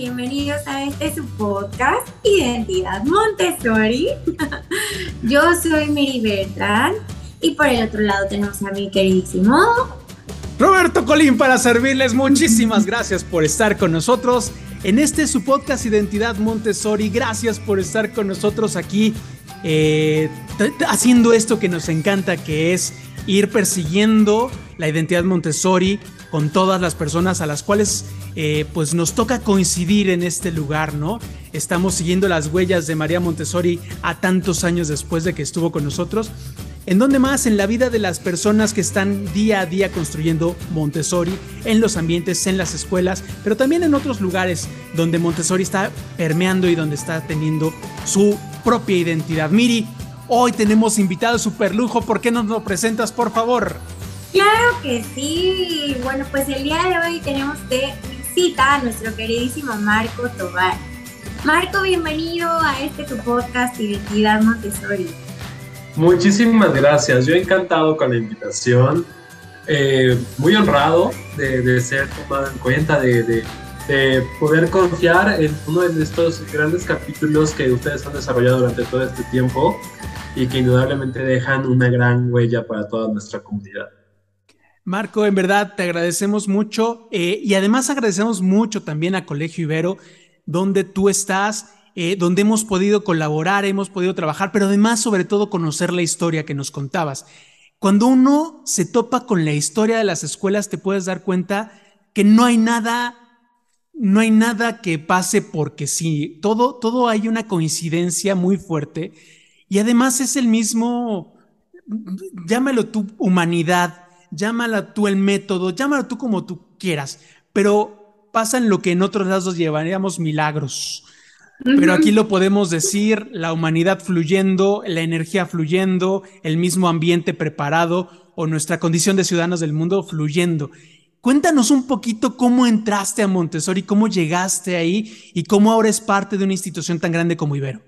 bienvenidos a este su podcast Identidad Montessori. Yo soy Miri Bertrand y por el otro lado tenemos a mi queridísimo Roberto Colín para servirles. Muchísimas gracias por estar con nosotros en este su podcast Identidad Montessori. Gracias por estar con nosotros aquí eh, haciendo esto que nos encanta, que es ir persiguiendo la identidad Montessori con todas las personas a las cuales eh, pues nos toca coincidir en este lugar, ¿no? Estamos siguiendo las huellas de María Montessori a tantos años después de que estuvo con nosotros ¿En dónde más? En la vida de las personas que están día a día construyendo Montessori, en los ambientes, en las escuelas, pero también en otros lugares donde Montessori está permeando y donde está teniendo su propia identidad. Miri, hoy tenemos invitado super lujo, ¿por qué no nos lo presentas, por favor? Claro que sí. Bueno, pues el día de hoy tenemos de visita a nuestro queridísimo Marco Tobar. Marco, bienvenido a este tu podcast Identidad Montessori. Muchísimas gracias. Yo encantado con la invitación. Eh, muy honrado de, ser tomado en cuenta, de, poder confiar en uno de estos grandes capítulos que ustedes han desarrollado durante todo este tiempo y que indudablemente dejan una gran huella para toda nuestra comunidad. Marco, en verdad te agradecemos mucho eh, y además agradecemos mucho también a Colegio Ibero, donde tú estás eh, donde hemos podido colaborar, hemos podido trabajar, pero además sobre todo conocer la historia que nos contabas. Cuando uno se topa con la historia de las escuelas, te puedes dar cuenta que no hay nada, no hay nada que pase porque sí, todo, todo hay una coincidencia muy fuerte y además es el mismo, llámalo tú humanidad, llámalo tú el método, llámalo tú como tú quieras, pero pasan lo que en otros lados llevaríamos milagros. Pero aquí lo podemos decir, la humanidad fluyendo, la energía fluyendo, el mismo ambiente preparado o nuestra condición de ciudadanos del mundo fluyendo. Cuéntanos un poquito cómo entraste a Montessori, cómo llegaste ahí y cómo ahora es parte de una institución tan grande como Ibero.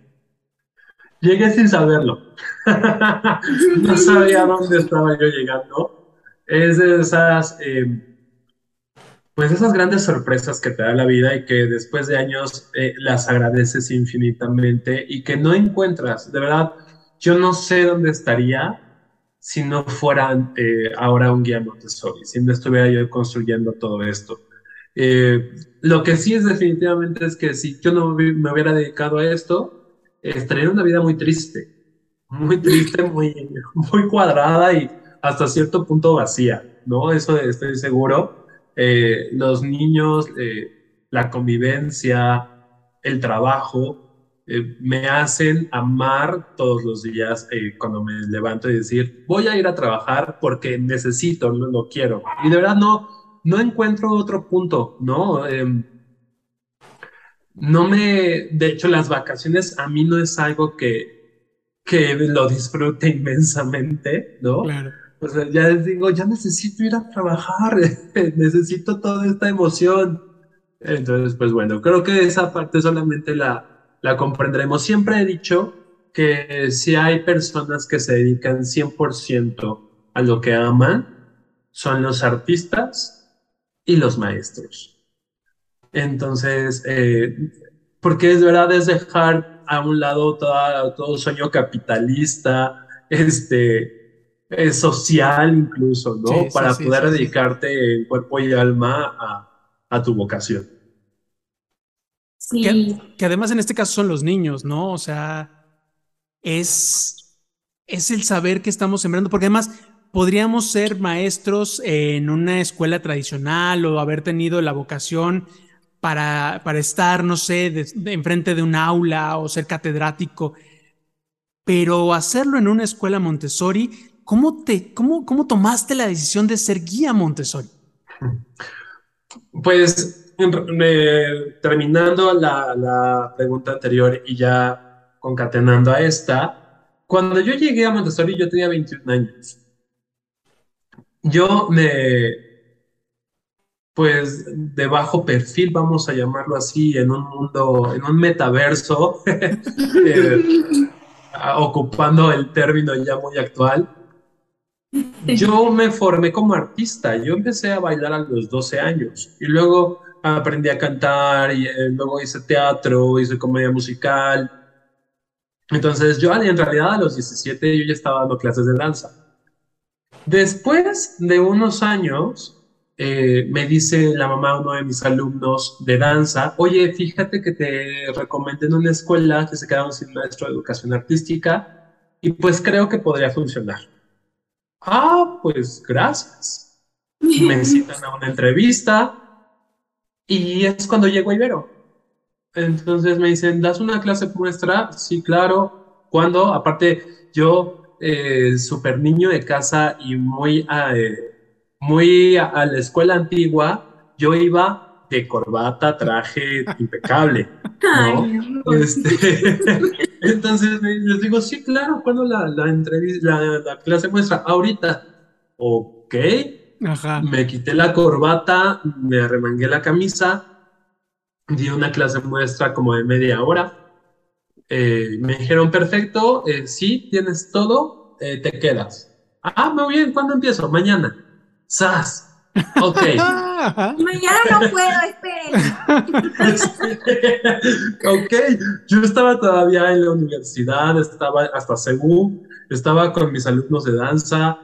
Llegué sin saberlo. no sabía dónde estaba yo llegando. Es de esas... Eh, pues esas grandes sorpresas que te da la vida y que después de años eh, las agradeces infinitamente y que no encuentras. De verdad, yo no sé dónde estaría si no fuera eh, ahora un guía Montessori, si no estuviera yo construyendo todo esto. Lo que sí es definitivamente es que si yo no me hubiera dedicado a esto, estaría una vida muy triste, muy triste, muy, muy cuadrada y hasta cierto punto vacía, ¿no? Eso estoy seguro eh, los niños, eh, la convivencia, el trabajo, eh, me hacen amar todos los días cuando me levanto y decir, voy a ir a trabajar porque necesito, lo, lo quiero. Y de verdad no, no encuentro otro punto, ¿no? Em, no me, de hecho, las vacaciones a mí no es algo que, que lo disfrute inmensamente, ¿no? Claro pues ya les digo, ya necesito ir a trabajar, necesito toda esta emoción. Entonces, pues bueno, creo que esa parte solamente la, la comprenderemos. Siempre he dicho que si hay personas que se dedican 100% a lo que aman, son los artistas y los maestros. Entonces, eh, porque es verdad, es dejar a un lado todo, todo sueño capitalista, este, social incluso, ¿no? Para poder dedicarte en cuerpo y alma a, tu vocación. Que, que, además en este caso son los niños, ¿no? O sea, es, es el saber que estamos sembrando, porque además podríamos ser maestros en una escuela tradicional o haber tenido la vocación para, para estar, no sé, enfrente de un aula o ser catedrático, pero hacerlo en una escuela Montessori ¿cómo, te, cómo, cómo tomaste la decisión de ser guía Montessori? Pues terminando la, la, pregunta anterior y ya concatenando a esta, cuando yo llegué a Montessori yo tenía 21 años. Yo me, pues de bajo perfil, vamos a llamarlo así, en un mundo, en un metaverso, eh, ocupando el término ya muy actual, yo me formé como artista, yo empecé a bailar a los 12 años y luego aprendí a cantar y eh, luego hice teatro, hice comedia musical. Entonces yo en realidad a los 17 yo ya estaba dando clases de danza. Después de unos años, eh, me dice la mamá de uno de mis alumnos de danza, oye, fíjate que te recomendé en una escuela que se quedaron sin maestro de educación artística y pues creo que podría funcionar. Ah, pues gracias. Me citan a una entrevista y es cuando llego a Ibero. Entonces me dicen, ¿das una clase muestra? Sí, claro. ¿Cuándo? Aparte, yo, eh, súper niño de casa y muy, eh, muy a, la escuela antigua, yo iba de corbata, traje impecable. Este, entonces les digo, sí, claro, ¿cuándo la, la, entrevista, la, clase muestra? Ahorita. Ok. Me quité la corbata, me arremangué la camisa, di una clase muestra como de media hora. Eh, me dijeron, perfecto, eh, sí, tienes todo, eh, te quedas. Ah, muy bien, ¿cuándo empiezo? Mañana. ¡Sas! Ok. Mañana no puedo, esperen. ok, yo estaba todavía en la universidad, estaba hasta según, estaba con mis alumnos de danza.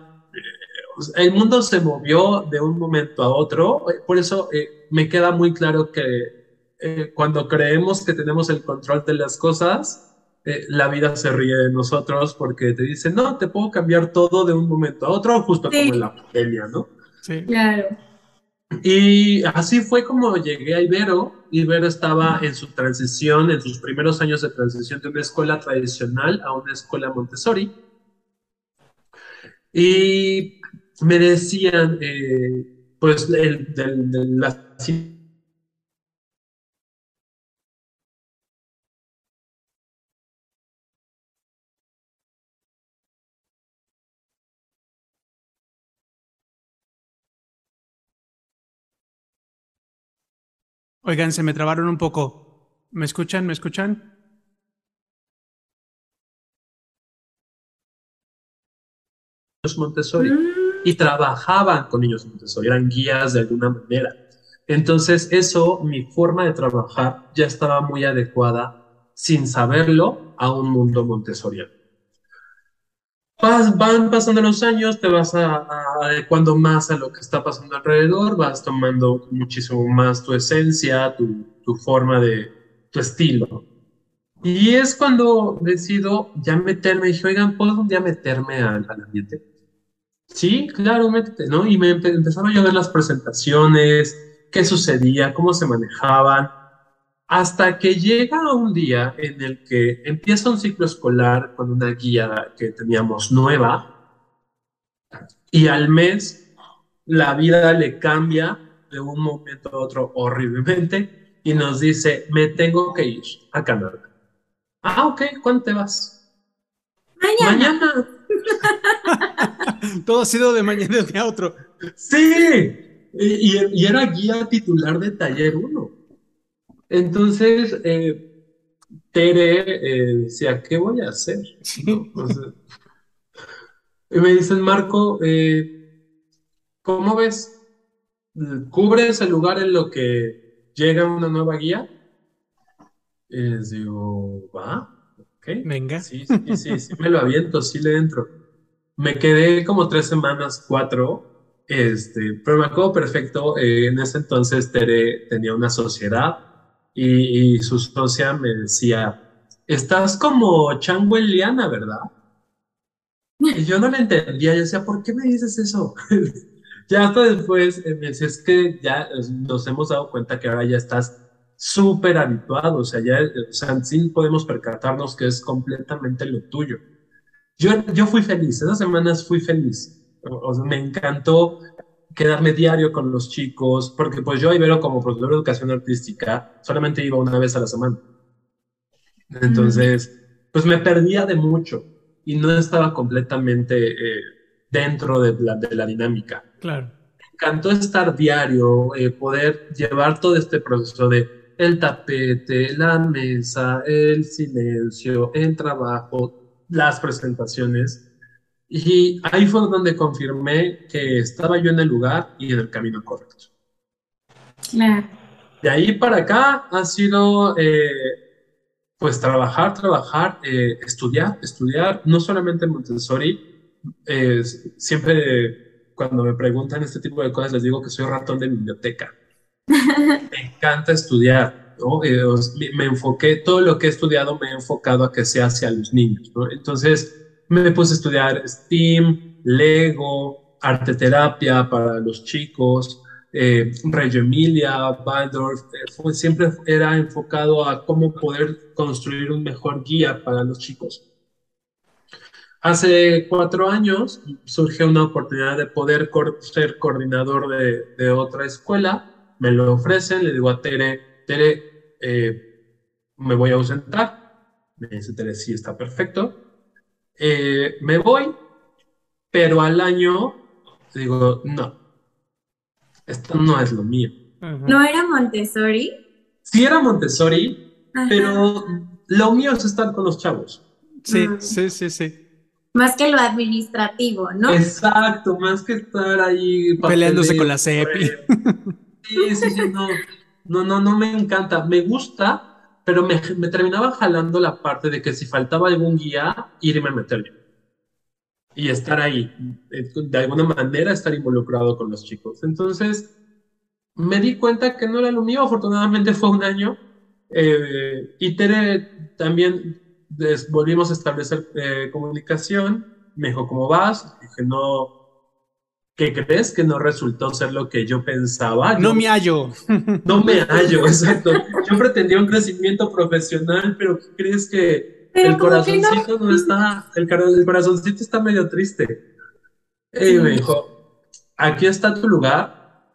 El mundo se movió de un momento a otro, por eso me queda muy claro que eh, cuando creemos que tenemos el control de las cosas, eh, la vida se ríe de nosotros porque te dice, no, te puedo cambiar todo de un momento a otro, justo como en la pandemia, ¿no? Sí. Claro. Y así fue como llegué a Ibero. Ibero estaba en su transición, en sus primeros años de transición de una escuela tradicional a una escuela Montessori. Y me decían, eh, pues, de la Oigan, se me trabaron un poco. ¿Me escuchan? ¿Me escuchan? Montessori y trabajaban con niños Montessori, eran guías de alguna manera. Entonces eso, mi forma de trabajar ya estaba muy adecuada, sin saberlo, a un mundo montessoriano van pasando los años, te vas adecuando más a lo que está pasando alrededor, vas tomando muchísimo más tu esencia, tu, tu forma de, tu estilo. Y es cuando decido ya meterme, dije, oigan, ¿puedo día meterme al, al ambiente? Sí, claro, métete, ¿no? Y me empezaron a ver las presentaciones, qué sucedía, cómo se manejaban, hasta que llega un día en el que empieza un ciclo escolar con una guía que teníamos nueva y al mes la vida le cambia de un momento a otro horriblemente y nos dice, me tengo que ir a Canadá. Ah, ok, ¿cuándo te vas? Mañana. Todo ha sido de mañana de a otro. Sí, y, y era guía titular de taller 1. Entonces, eh, Tere eh, decía, ¿qué voy a hacer? y me dicen, Marco, eh, ¿cómo ves? ¿Cubres el lugar en lo que llega una nueva guía? Y les digo, va, ok. Venga. Sí, sí, sí, sí, me lo aviento, sí le entro. Me quedé como tres semanas, cuatro, este, pero me acuerdo perfecto, en ese entonces Tere tenía una sociedad y, su socia me decía, estás como Chango ¿verdad? Y yo no le entendía, yo decía, ¿por qué me dices eso? ya hasta después eh, me decía, es que ya nos hemos dado cuenta que ahora ya estás súper habituado, o sea, ya o sea, sí podemos percatarnos que es completamente lo tuyo. Yo, yo fui feliz, esas semanas fui feliz, o sea, me encantó quedarme diario con los chicos, porque pues yo Ibero como profesor de educación artística solamente iba una vez a la semana. Entonces, pues me perdía de mucho y no estaba completamente eh, dentro de la, de la, dinámica. Claro. Me encantó estar diario, eh, poder llevar todo este proceso de el tapete, la mesa, el silencio, el trabajo, las presentaciones y ahí fue donde confirmé que estaba yo en el lugar y en el camino correcto. Claro. De ahí para acá ha sido, eh, pues, trabajar, trabajar, eh, estudiar, estudiar, no solamente en Montessori. eh, siempre cuando me preguntan este tipo de cosas les digo que soy ratón de biblioteca. Me encanta estudiar, ¿no? Eh, me enfoqué, todo lo que he estudiado me he enfocado a que sea hacia los niños, ¿no? Entonces me puse a estudiar STEAM, Lego, arte terapia para los chicos, eh, Reggio Emilia, Waldorf, eh, fue- siempre era enfocado a cómo poder construir un mejor guía para los chicos. Hace cuatro años surge una oportunidad de poder ser coordinador de, de otra escuela. Me lo ofrecen, le digo a Tere, Tere, eh, me voy a ausentar. Me dice Tere, sí, está perfecto. Eh, me voy, pero al año digo, no, esto no es lo mío. ¿No era Montessori? Sí era Montessori, Ajá. pero lo mío es estar con los chavos. Sí, Mm. sí, sí, sí. Más que lo administrativo, ¿no? Exacto, más que estar ahí Peleándose con la CEPI. Sí, sí, sí, no, no, no, no me encanta. Me gusta, pero me, me terminaba jalando la parte de que si faltaba algún guía, irme a meter. Y estar ahí, eh, de alguna manera estar involucrado con los chicos. Entonces, me di cuenta que no era lo mío. Afortunadamente fue un año. eh, y Tere también des- volvimos a establecer eh, comunicación. Me dijo, ¿cómo vas? Dije, no. ¿Qué crees? Que no resultó ser lo que yo pensaba. No me hallo. no me hallo, exacto. Yo pretendía un crecimiento profesional, pero ¿qué crees que Pero el corazoncito no está, el, el corazoncito está medio triste? Y me dijo, aquí está tu lugar,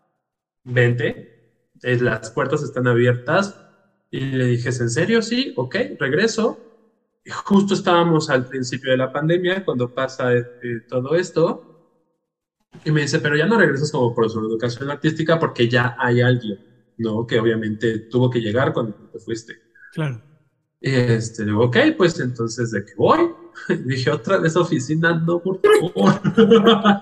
vente, eh, las puertas están abiertas. Y le dije, ¿es en serio? Sí, ok, regreso. Y justo estábamos al principio de la pandemia, cuando pasa eh, todo esto. Y me dice, pero ya no regresas como profesor de educación artística porque ya hay alguien, ¿no? Que obviamente tuvo que llegar cuando te fuiste. Claro. Y este, digo, ok, pues entonces, ¿de qué voy? Dije, otra vez oficina, no, por favor.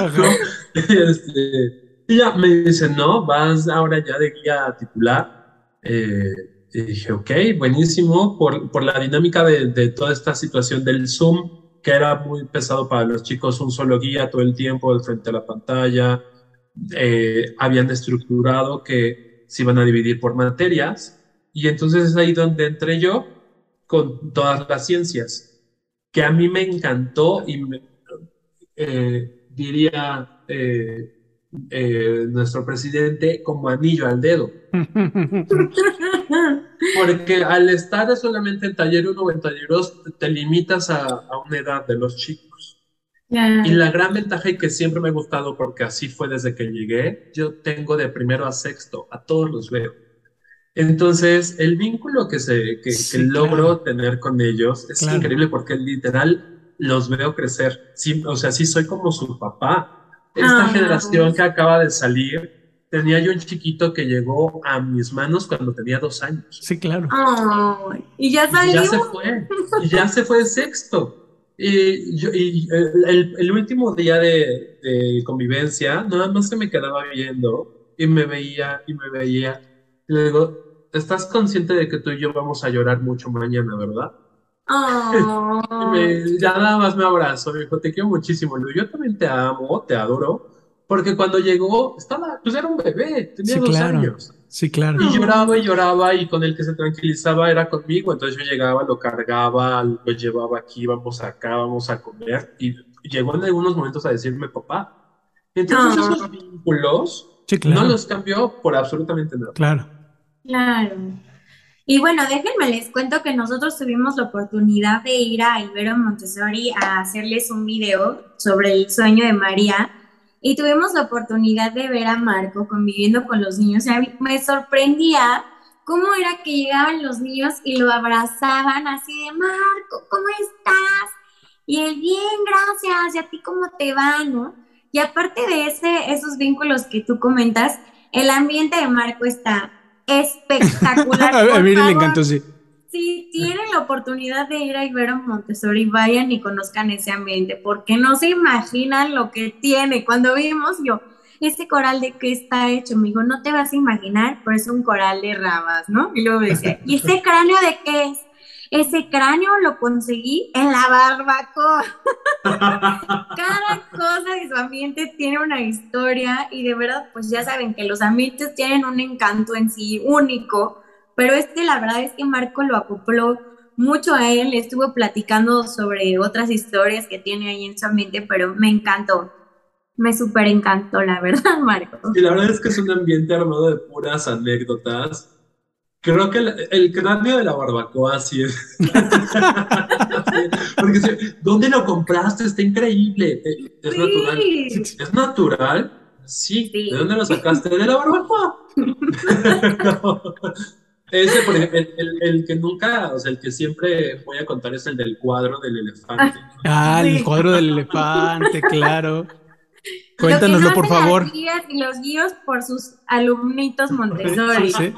Ajá. Este, y ya me dice, no, vas ahora ya de guía titular. Eh, y dije, ok, buenísimo, por, por la dinámica de, de toda esta situación del Zoom, que era muy pesado para los chicos, un solo guía todo el tiempo al frente a la pantalla. Eh, habían estructurado que se iban a dividir por materias, y entonces es ahí donde entré yo con todas las ciencias, que a mí me encantó y me, eh, diría eh, eh, nuestro presidente como anillo al dedo. Porque al estar solamente en taller 1 o en taller 2, te limitas a, a una edad de los chicos. Ya. Y la gran ventaja y que siempre me ha gustado, porque así fue desde que llegué, yo tengo de primero a sexto, a todos los veo. Entonces, el vínculo que, se, que, Sí, que logro claro. tener con ellos es Claro. increíble porque literal los veo crecer. Sí, o sea, sí soy como su papá. Esta Ah. generación que acaba de salir, tenía yo un chiquito que llegó a mis manos cuando tenía dos años. Sí, claro. Y ya Y salió. ya se fue, y ya se fue de sexto. Y, yo- y el, último día de, de convivencia, nada más que me quedaba viendo y me veía y me veía. Y le digo, ¿estás consciente de que tú y yo vamos a llorar mucho mañana, verdad? Y Ay. me- ya nada más me abrazó, me dijo, te quiero muchísimo. Yo también te amo, te adoro, porque cuando llegó, estaba, pues era un bebé, tenía Sí, dos claro. años. Sí, claro. Y lloraba y lloraba y con el que se tranquilizaba era conmigo. Entonces yo llegaba, lo cargaba, lo llevaba aquí, vamos acá, vamos a comer. Y llegó en algunos momentos a decirme papá. Entonces Ah. esos vínculos Sí, claro. no los cambió por absolutamente nada. Claro. Claro. Y bueno, déjenme les cuento que nosotros tuvimos la oportunidad de ir a Ibero Montessori a hacerles un video sobre el sueño de María y tuvimos la oportunidad de ver a Marco conviviendo con los niños. Y a me sorprendía cómo era que llegaban los niños y lo abrazaban así de Marco, ¿cómo estás? Y él, bien, gracias. ¿Y a ti cómo te va, no? Y aparte de ese, esos vínculos que tú comentas, el ambiente de Marco está espectacular. A, Miri le encantó, sí. Si tienen la oportunidad de ir a Ibero Montessori, vayan y conozcan ese ambiente, porque no se imaginan lo que tiene. Cuando vimos yo, ¿ese coral de qué está hecho? Me dijo, no te vas a imaginar, pero es un coral de rabas, ¿no? Y luego decía, ¿y ese cráneo de qué es? Ese cráneo lo conseguí en la barbacoa. Cada cosa de su ambiente tiene una historia y de verdad, pues ya saben que los ambientes tienen un encanto en sí único, pero este la verdad es que Marco lo acopló mucho a él, estuvo platicando sobre otras historias que tiene ahí en su ambiente, pero me encantó. Me súper encantó, la verdad, Marco. Y la verdad es que es un ambiente armado de puras anécdotas Creo que el, cráneo de la barbacoa sí es. Porque, ¿dónde lo compraste? Está increíble. ¿Es natural? ¿Es natural? Sí. ¿De dónde lo sacaste? De la barbacoa. Ese, por ejemplo, el, que nunca, o sea, el que siempre voy a contar es el del cuadro del elefante. Ah, el cuadro del elefante, claro. Cuéntanoslo, por favor. Las guías y los guíos por sus alumnitos Montessori. Sí, sí.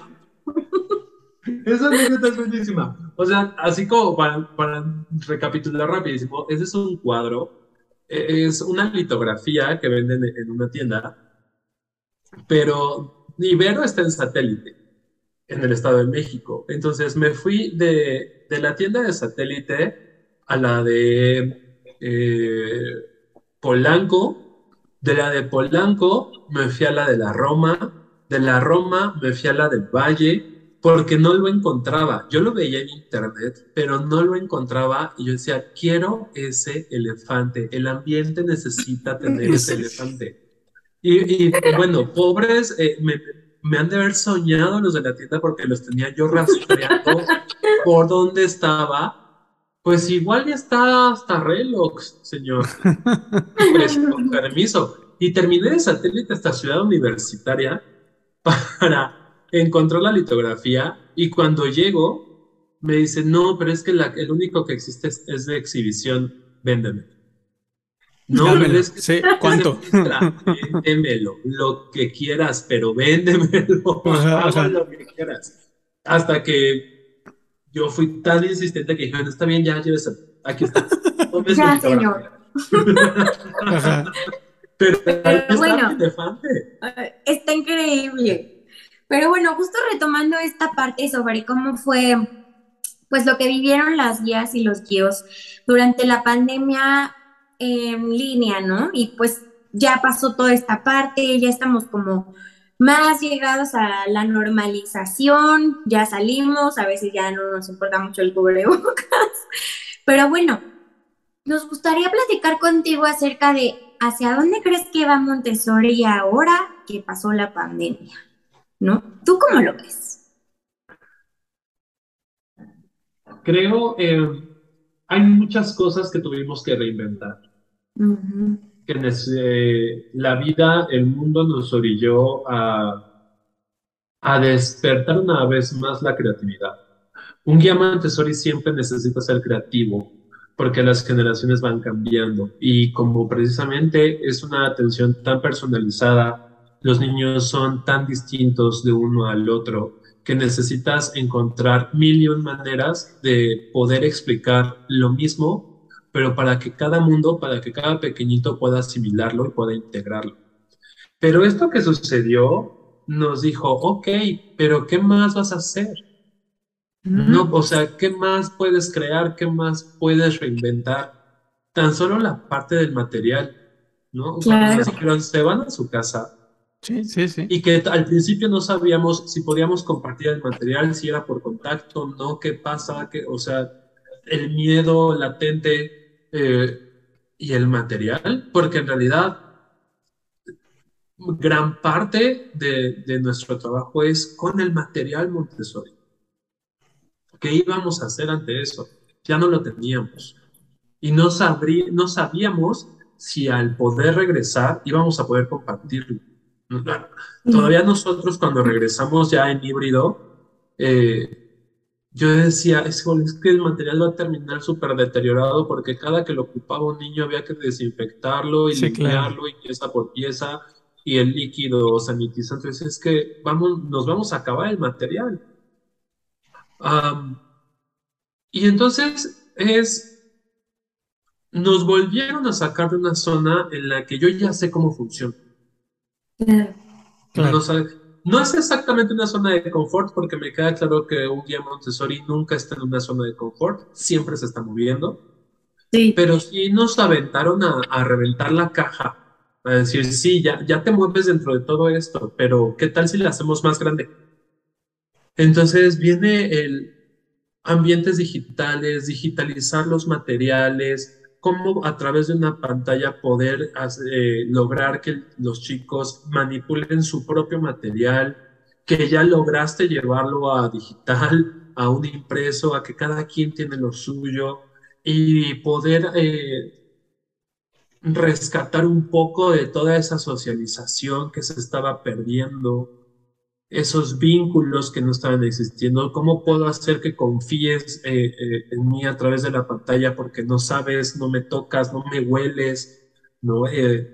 Esa anécdota es buenísima. O sea, así como para, recapitular rapidísimo, ese es un cuadro, e, es una litografía que venden en una tienda, pero Ibero está en satélite, en el Estado de México. Entonces me fui de, de la tienda de satélite a la de eh, Polanco, de la de Polanco me fui a la de la Roma, de la Roma me fui a la del Valle, porque no lo encontraba. Yo lo veía en internet, pero no lo encontraba y yo decía, quiero ese elefante, el ambiente necesita tener ese elefante. Y, bueno, pobres, eh, me, han de haber soñado los de la tienda porque los tenía yo rastreando por dónde estaba. Pues igual ya está hasta Relox, señor. Pues, con permiso. Y terminé de satélite hasta Ciudad Universitaria para encontró la litografía y cuando llego me dice, no, pero es que el único que existe es, de exhibición, véndeme. No, es que, sí, ¿cuánto? véndemelo, lo que quieras, pero véndemelo, hago lo que quieras. Hasta que yo fui tan insistente que dijeron, está bien, ya, llévese, aquí está. ya, señor. pero, pero bueno, está increíble. Pero bueno, justo retomando esta parte sobre cómo fue, pues lo que vivieron las guías y los guíos durante la pandemia en línea, ¿no? Y pues ya pasó toda esta parte, ya estamos como más llegados a la normalización, ya salimos, a veces ya no nos importa mucho el cubrebocas, pero bueno, nos gustaría platicar contigo acerca de hacia dónde crees que va Montessori ahora que pasó la pandemia. ¿No? ¿Tú cómo lo ves? Creo eh, hay muchas cosas que tuvimos que reinventar. Que eh, la vida, el mundo nos orilló a, a despertar una vez más la creatividad. Un guía Montessori siempre necesita ser creativo porque las generaciones van cambiando y como precisamente es una atención tan personalizada los niños son tan distintos de uno al otro que necesitas encontrar mil y un maneras de poder explicar lo mismo, pero para que cada mundo, para que cada pequeñito pueda asimilarlo y pueda integrarlo. Pero esto que sucedió nos dijo, ok, pero ¿qué más vas a hacer? No, o sea, ¿qué más puedes crear? ¿Qué más puedes reinventar? Tan solo la parte del material, ¿no? Claro. Pero se van a su casa Sí, sí, sí. Y que al principio no sabíamos si podíamos compartir el material, si era por contacto, no, qué pasa, que, o sea, el miedo latente eh, y el material, porque en realidad gran parte de, de, nuestro trabajo es con el material Montessori. ¿Qué íbamos a hacer ante eso? Ya no lo teníamos. Y no, sabrí, no sabíamos si al poder regresar íbamos a poder compartirlo. Todavía nosotros cuando regresamos ya en híbrido, eh, yo decía, es, que el material va a terminar súper deteriorado porque cada que lo ocupaba un niño había que desinfectarlo y limpiarlo y pieza por pieza y el líquido sanitizante. Entonces es que vamos, nos vamos a acabar el material. y entonces es, nos volvieron a sacar de una zona en la que yo ya sé cómo funciona. No, no es exactamente una zona de confort porque me queda claro que un guía Montessori nunca está en una zona de confort, siempre se está moviendo. Sí. Pero sí nos aventaron a, a reventar la caja a decir, sí, ya, ya te mueves dentro de todo esto, pero ¿qué tal si la hacemos más grande? Entonces viene el ambientes digitales, digitalizar los materiales, cómo a través de una pantalla poder eh, lograr que los chicos manipulen su propio material, que ya lograste llevarlo a digital, a un impreso, a que cada quien tiene lo suyo y poder eh, rescatar un poco de toda esa socialización que se estaba perdiendo, esos vínculos que no estaban existiendo, cómo puedo hacer que confíes eh, eh, en mí a través de la pantalla porque no sabes, no me tocas, no me hueles, ¿no? Eh,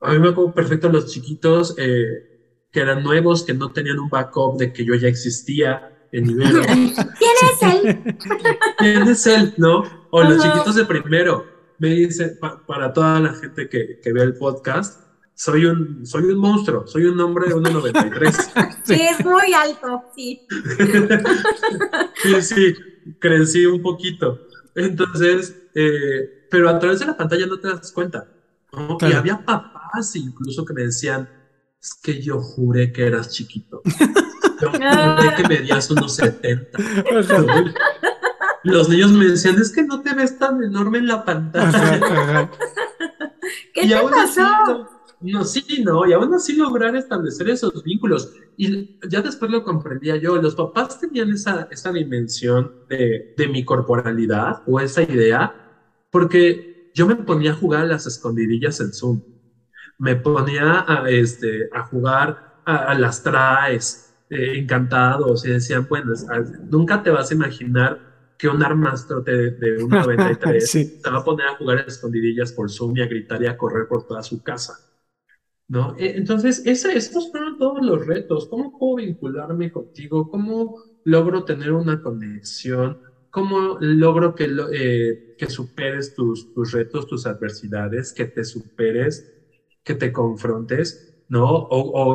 a mí me acuerdo perfecto los chiquitos que eran nuevos, que no tenían un backup de que yo ya existía en nivel. ¿Quién es él? ¿Quién es él? ¿No? O los chiquitos de primero me dice, para toda la gente que, que ve el podcast, soy un, soy un monstruo, soy un hombre de 1,93. sí, es muy alto, sí. sí, sí, crecí un poquito. Entonces, eh, pero a través de la pantalla no te das cuenta. Y había papás incluso que me decían, es que yo juré que eras chiquito. Yo juré que medías unos 70 los niños me decían, es que no te ves tan enorme en la pantalla. ¿Qué te pasó? No, sí, no, y aún así lograr establecer esos vínculos. Y ya después lo comprendía yo, los papás tenían esa, esa dimensión de, de mi corporalidad o esa idea, porque yo me ponía a jugar a las escondidillas en Zoom. Me ponía a, este, a jugar a, las traes, eh, encantados, y decían, bueno, nunca te vas a imaginar que un armastrote de, de un 93 se va a poner a jugar a escondidillas por Zoom y a gritar y a correr por toda su casa. ¿No? E, entonces, ese, estos fueron todos los retos. ¿Cómo puedo vincularme contigo? ¿Cómo logro tener una conexión? ¿Cómo logro que, eh, que superes tus, tus retos, tus adversidades, que te superes, que te confrontes? ¿No? O,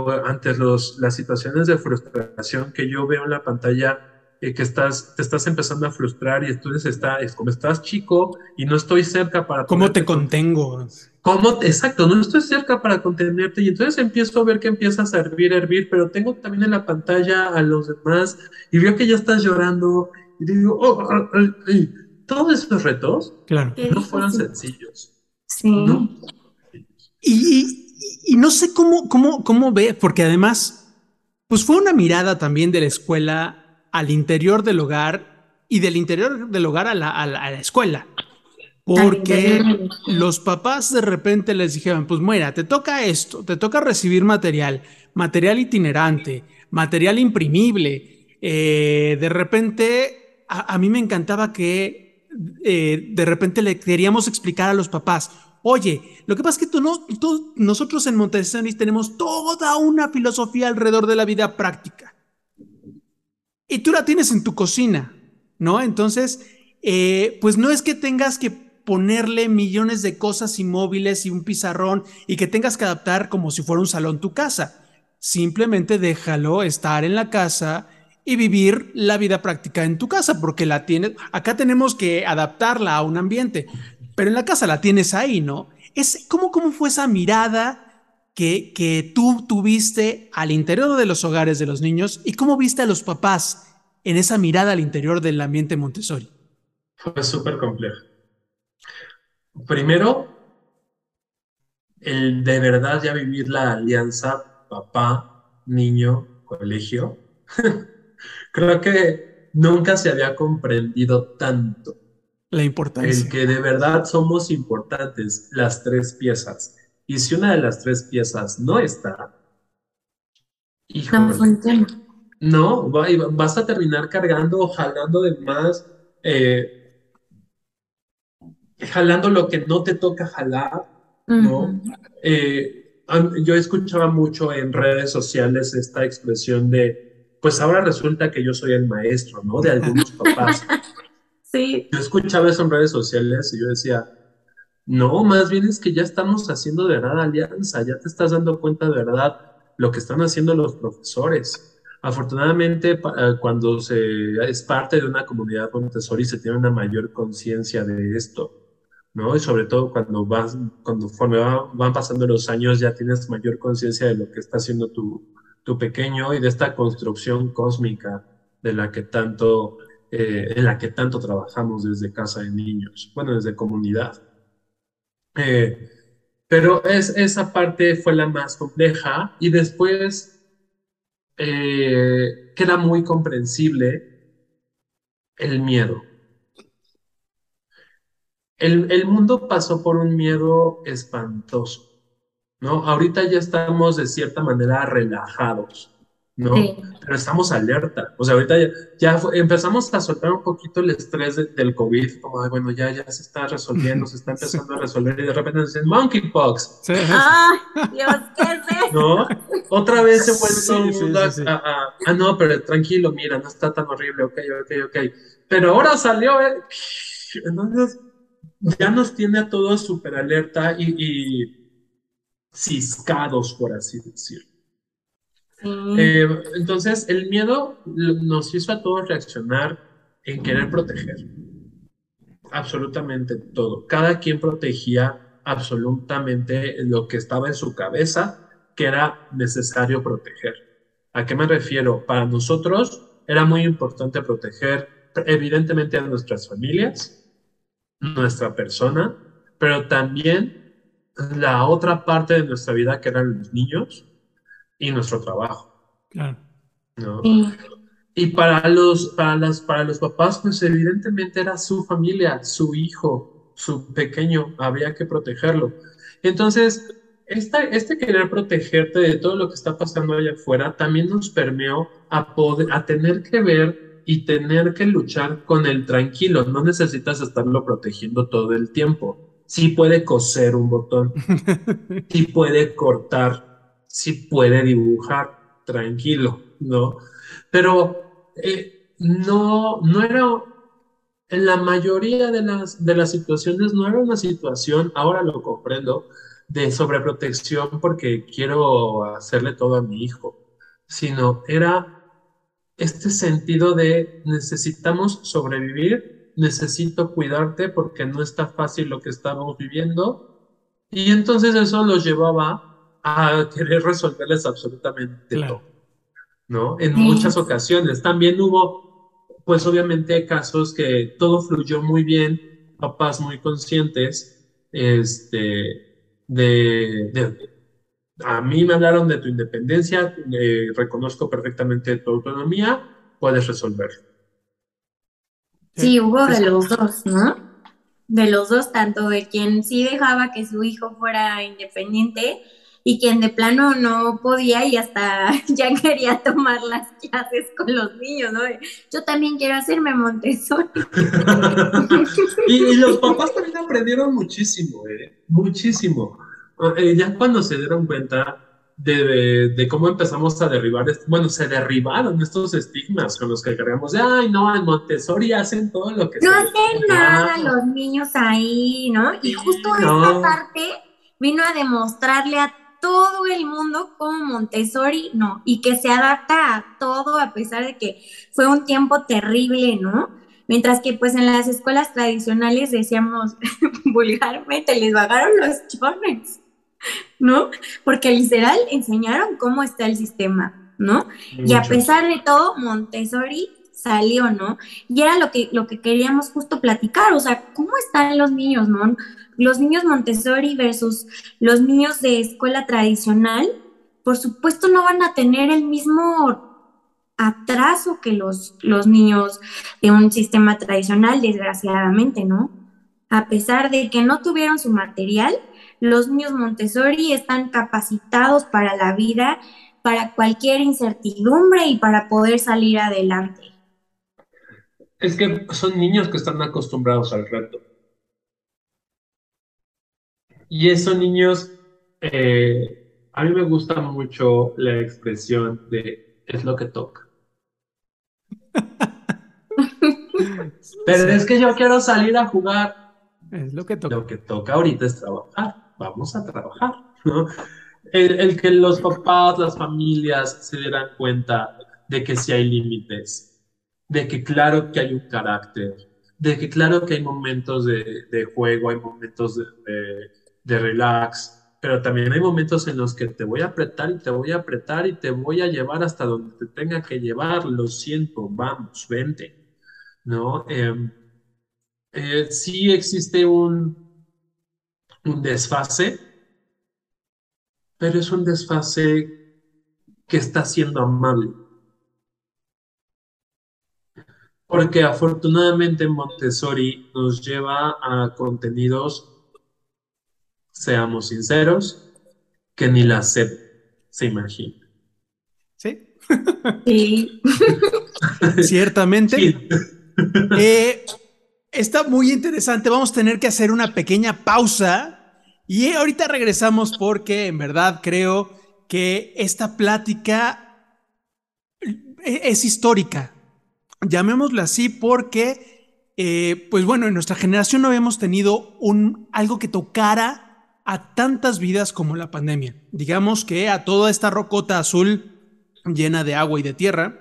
o ante los, las situaciones de frustración que yo veo en la pantalla, que estás, te estás empezando a frustrar y entonces está, es como estás chico y no estoy cerca para... ¿Cómo te contengo? ¿Cómo? Exacto, no estoy cerca para contenerte y entonces empiezo a ver que empiezas a hervir, hervir, pero tengo también en la pantalla a los demás y veo que ya estás llorando y digo, oh, oh, oh todos esos retos claro. no fueron sencillos. Sí. Y, y, no sé cómo, cómo, cómo ve, porque además, pues fue una mirada también de la escuela al interior del hogar y del interior del hogar a la, escuela. Porque los papás de repente les dijeron, pues mira, te toca esto, te toca recibir material, material itinerante, material imprimible. Eh, de repente, a, mí me encantaba que eh, de repente le queríamos explicar a los papás, oye, lo que pasa es que tú no, nosotros en Montessori tenemos toda una filosofía alrededor de la vida práctica y tú la tienes en tu cocina, ¿no? Entonces, eh, pues no es que tengas que ponerle millones de cosas inmóviles y un pizarrón y que tengas que adaptar como si fuera un salón tu casa. Simplemente déjalo estar en la casa y vivir la vida práctica en tu casa, porque la tienes, acá tenemos que adaptarla a un ambiente, pero en la casa la tienes ahí, ¿no? Es, ¿cómo, cómo fue esa mirada que, tú tuviste al interior de los hogares de los niños y cómo viste a los papás en esa mirada al interior del ambiente Montessori? Fue súper complejo. Primero, el de verdad ya vivir la alianza papá, niño, colegio. Creo que nunca se había comprendido tanto. La importancia. El que de verdad somos importantes, las tres piezas y si una de las tres piezas no está, no, vas a terminar cargando o jalando de más, eh, jalando lo que no te toca jalar, ¿no? Eh, yo escuchaba mucho en redes sociales esta expresión de, pues ahora resulta que yo soy el maestro, ¿no? De algunos papás. Sí. Yo escuchaba eso en redes sociales y yo decía, no, más bien es que ya estamos haciendo de verdad alianza, ya te estás dando cuenta de verdad lo que están haciendo los profesores. Afortunadamente, eh, cuando es parte de una comunidad Montessori, se tiene una mayor conciencia de esto, ¿no? Y sobre todo cuando vas, cuando van pasando los años, ya tienes mayor conciencia de lo que está haciendo tu, tu pequeño y de esta construcción cósmica de la que tanto, eh, en la que tanto trabajamos desde casa de niños, bueno, desde comunidad. Eh, pero es, esa parte fue la más compleja y después eh, queda muy comprensible el miedo. El, el, mundo pasó por un miedo espantoso, ¿no? Ahorita ya estamos de cierta manera relajados, ¿no? Pero estamos alerta. O sea, ahorita ya, empezamos a soltar un poquito el estrés del COVID, como, de, bueno, ya, ya se está resolviendo, se está empezando a resolver y de repente nos dicen monkeypox. Sí. ¡Ah, Dios, qué es ¿No? Otra vez se vuelve todo mundo a, ah, no, pero tranquilo, mira, no está tan horrible, ok, ok, ok. Pero ahora salió, ¿eh? Entonces, ya nos tiene a todos súper alerta y, y ciscados, por así decirlo. Eh, entonces, el miedo nos hizo a todos reaccionar en querer proteger. Absolutamente todo. Cada quien protegía absolutamente lo que estaba en su cabeza que era necesario proteger. ¿A qué me refiero? Para nosotros era muy importante proteger evidentemente a nuestras familias, nuestra persona, pero también la otra parte de nuestra vida que eran los niños y nuestro trabajo. Claro. ¿no? Y para los, para, las, para los papás, pues evidentemente era su familia, su hijo, su pequeño, había que protegerlo. Entonces, esta, este querer protegerte de todo lo que está pasando allá afuera también nos permeó a, poder, a tener que ver y tener que luchar con el tranquilo. No necesitas estarlo protegiendo todo el tiempo. Sí puede coser un botón, sí puede cortar sí puede dibujar, tranquilo, ¿no? Pero eh, no, no era, en la mayoría de las, de las situaciones no era una situación, ahora lo comprendo, de sobreprotección porque quiero hacerle todo a mi hijo, sino era este sentido de necesitamos sobrevivir, necesito cuidarte porque no está fácil lo que estamos viviendo. Y entonces eso los llevaba a querer resolverles absolutamente todo, ¿no? En muchas ocasiones. También hubo, pues obviamente, casos que todo fluyó muy bien, papás muy conscientes, este, de, a mí me hablaron de tu independencia, eh, reconozco perfectamente tu autonomía, puedes resolverlo. Sí, hubo de los dos, ¿no? De los dos, tanto de quien sí dejaba que su hijo fuera independiente, y quien de plano no podía y hasta ya quería tomar las clases con los niños, ¿no? Yo también quiero hacerme Montessori. y, los papás también aprendieron muchísimo, ¿eh? Muchísimo. Eh, ya cuando se dieron cuenta de, de, cómo empezamos a derribar, bueno, se derribaron estos estigmas con los que cargamos de, ay, no, en Montessori hacen todo lo que No hacen nada los niños ahí, ¿no? Y justo esta parte vino a demostrarle a todo el mundo como Montessori, no, y que se adapta a todo a pesar de que fue un tiempo terrible, ¿no? Mientras que pues en las escuelas tradicionales decíamos vulgarmente, les bajaron los chones, ¿no? Porque literal enseñaron cómo está el sistema, ¿no? Y a pesar de todo, Montessori salió, ¿no? Y era lo que, lo que queríamos justo platicar, o sea, ¿cómo están los niños, no? Los niños Montessori versus los niños de escuela tradicional, por supuesto no van a tener el mismo atraso que los, los niños de un sistema tradicional, desgraciadamente, ¿no? A pesar de que no tuvieron su material, los niños Montessori están capacitados para la vida, para cualquier incertidumbre y para poder salir adelante. Es que son niños que están acostumbrados al reto. Y esos niños, eh, a mí me gusta mucho la expresión de es lo que toca. Pero es que yo quiero salir a jugar. Es lo que toca. Lo que toca ahorita es trabajar. Vamos a trabajar, ¿no? el, que los papás, las familias se dieran cuenta de que sí hay límites, de que claro que hay un carácter, de que claro que hay momentos de, juego, hay momentos de, de relax, pero también hay momentos en los que te voy a apretar y te voy a apretar y te voy a llevar hasta donde te tenga que llevar, lo siento, vamos, vente, ¿no? Em, eh, sí existe un, un desfase, pero es un desfase que está siendo amable. Porque afortunadamente Montessori nos lleva a contenidos seamos sinceros, que ni la SEP se imagina. Sí. Sí. Ciertamente. Eh, está muy interesante. Vamos a tener que hacer una pequeña pausa y ahorita regresamos porque en verdad creo que esta plática es histórica. Llamémosla así porque, eh, pues bueno, en nuestra generación no habíamos tenido un, algo que tocara a tantas vidas como la pandemia. Digamos que a toda esta rocota azul llena de agua y de tierra,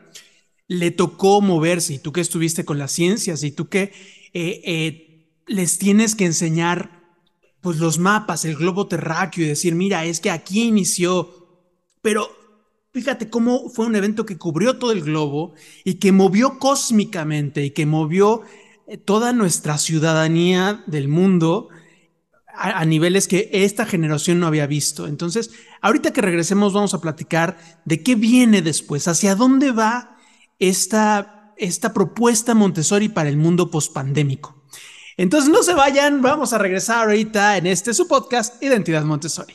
le tocó moverse. Y tú que estuviste con las ciencias y tú que eh, eh, les tienes que enseñar pues los mapas, el globo terráqueo y decir, mira, es que aquí inició. Pero fíjate cómo fue un evento que cubrió todo el globo y que movió cósmicamente y que movió eh, toda nuestra ciudadanía del mundo a, niveles que esta generación no había visto. Entonces, ahorita que regresemos vamos a platicar de qué viene después, hacia dónde va esta, esta propuesta Montessori para el mundo pospandémico. Entonces, no se vayan, vamos a regresar ahorita en este su podcast Identidad Montessori.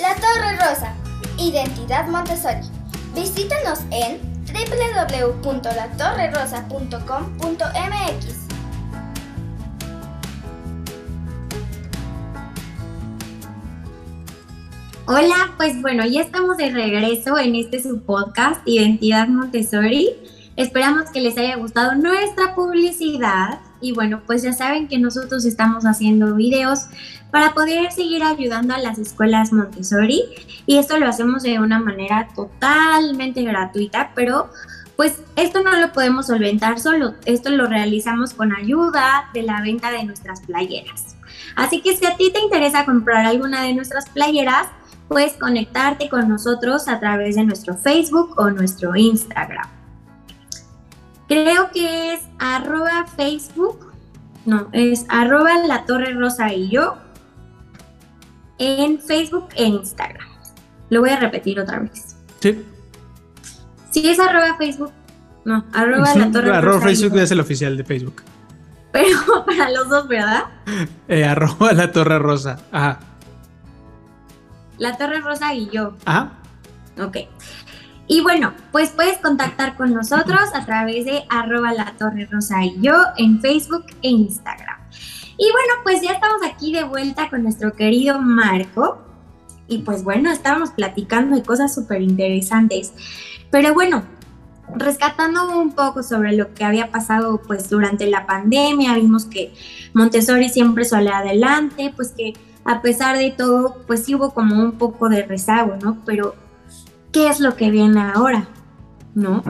La Torre Rosa, Identidad Montessori. Visítanos en www.latorrerosa.com.mx. Hola, pues bueno, ya estamos de regreso en este su podcast Identidad Montessori. Esperamos que les haya gustado nuestra publicidad y bueno, pues ya saben que nosotros estamos haciendo videos para poder seguir ayudando a las escuelas Montessori y esto lo hacemos de una manera totalmente gratuita, pero pues esto no lo podemos solventar solo, esto lo realizamos con ayuda de la venta de nuestras playeras. Así que si a ti te interesa comprar alguna de nuestras playeras, puedes conectarte con nosotros a través de nuestro Facebook o nuestro Instagram. Creo que es arroba Facebook, no, es arroba la torre rosa y yo en Facebook e Instagram. Lo voy a repetir otra vez. Sí. Si es arroba Facebook, no, arroba la torre rosa. Arroba Facebook es el oficial de Facebook. Pero para los dos, ¿verdad? Eh, arroba la torre rosa. Ajá. La Torre Rosa y yo. Ah. Ok. Y bueno, pues puedes contactar con nosotros a través de arroba la Torre Rosa y yo en Facebook e Instagram. Y bueno, pues ya estamos aquí de vuelta con nuestro querido Marco. Y pues bueno, estábamos platicando de cosas súper interesantes. Pero bueno, rescatando un poco sobre lo que había pasado pues durante la pandemia, vimos que Montessori siempre sale adelante, pues que a pesar de todo, pues sí hubo como un poco de rezago, ¿no? Pero, ¿qué es lo que viene ahora? ¿No?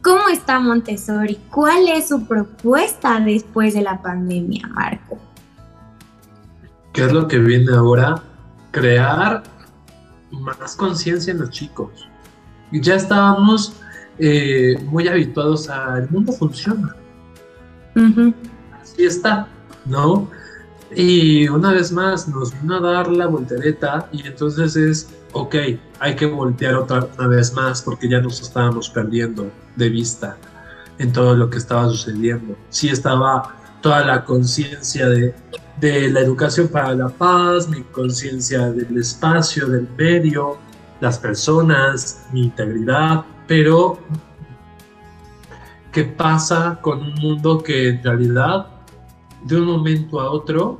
¿Cómo está Montessori? ¿Cuál es su propuesta después de la pandemia, Marco? ¿Qué es lo que viene ahora? Crear más conciencia en los chicos. Ya estábamos eh, muy habituados a el mundo funciona. Así está, ¿no? Y una vez más nos vino a dar la voltereta y entonces es, ok, hay que voltear otra vez más porque ya nos estábamos perdiendo de vista en todo lo que estaba sucediendo. Sí estaba toda la conciencia de la educación para la paz, mi conciencia del espacio, del medio, las personas, mi integridad, pero ¿qué pasa con un mundo que en realidad de un momento a otro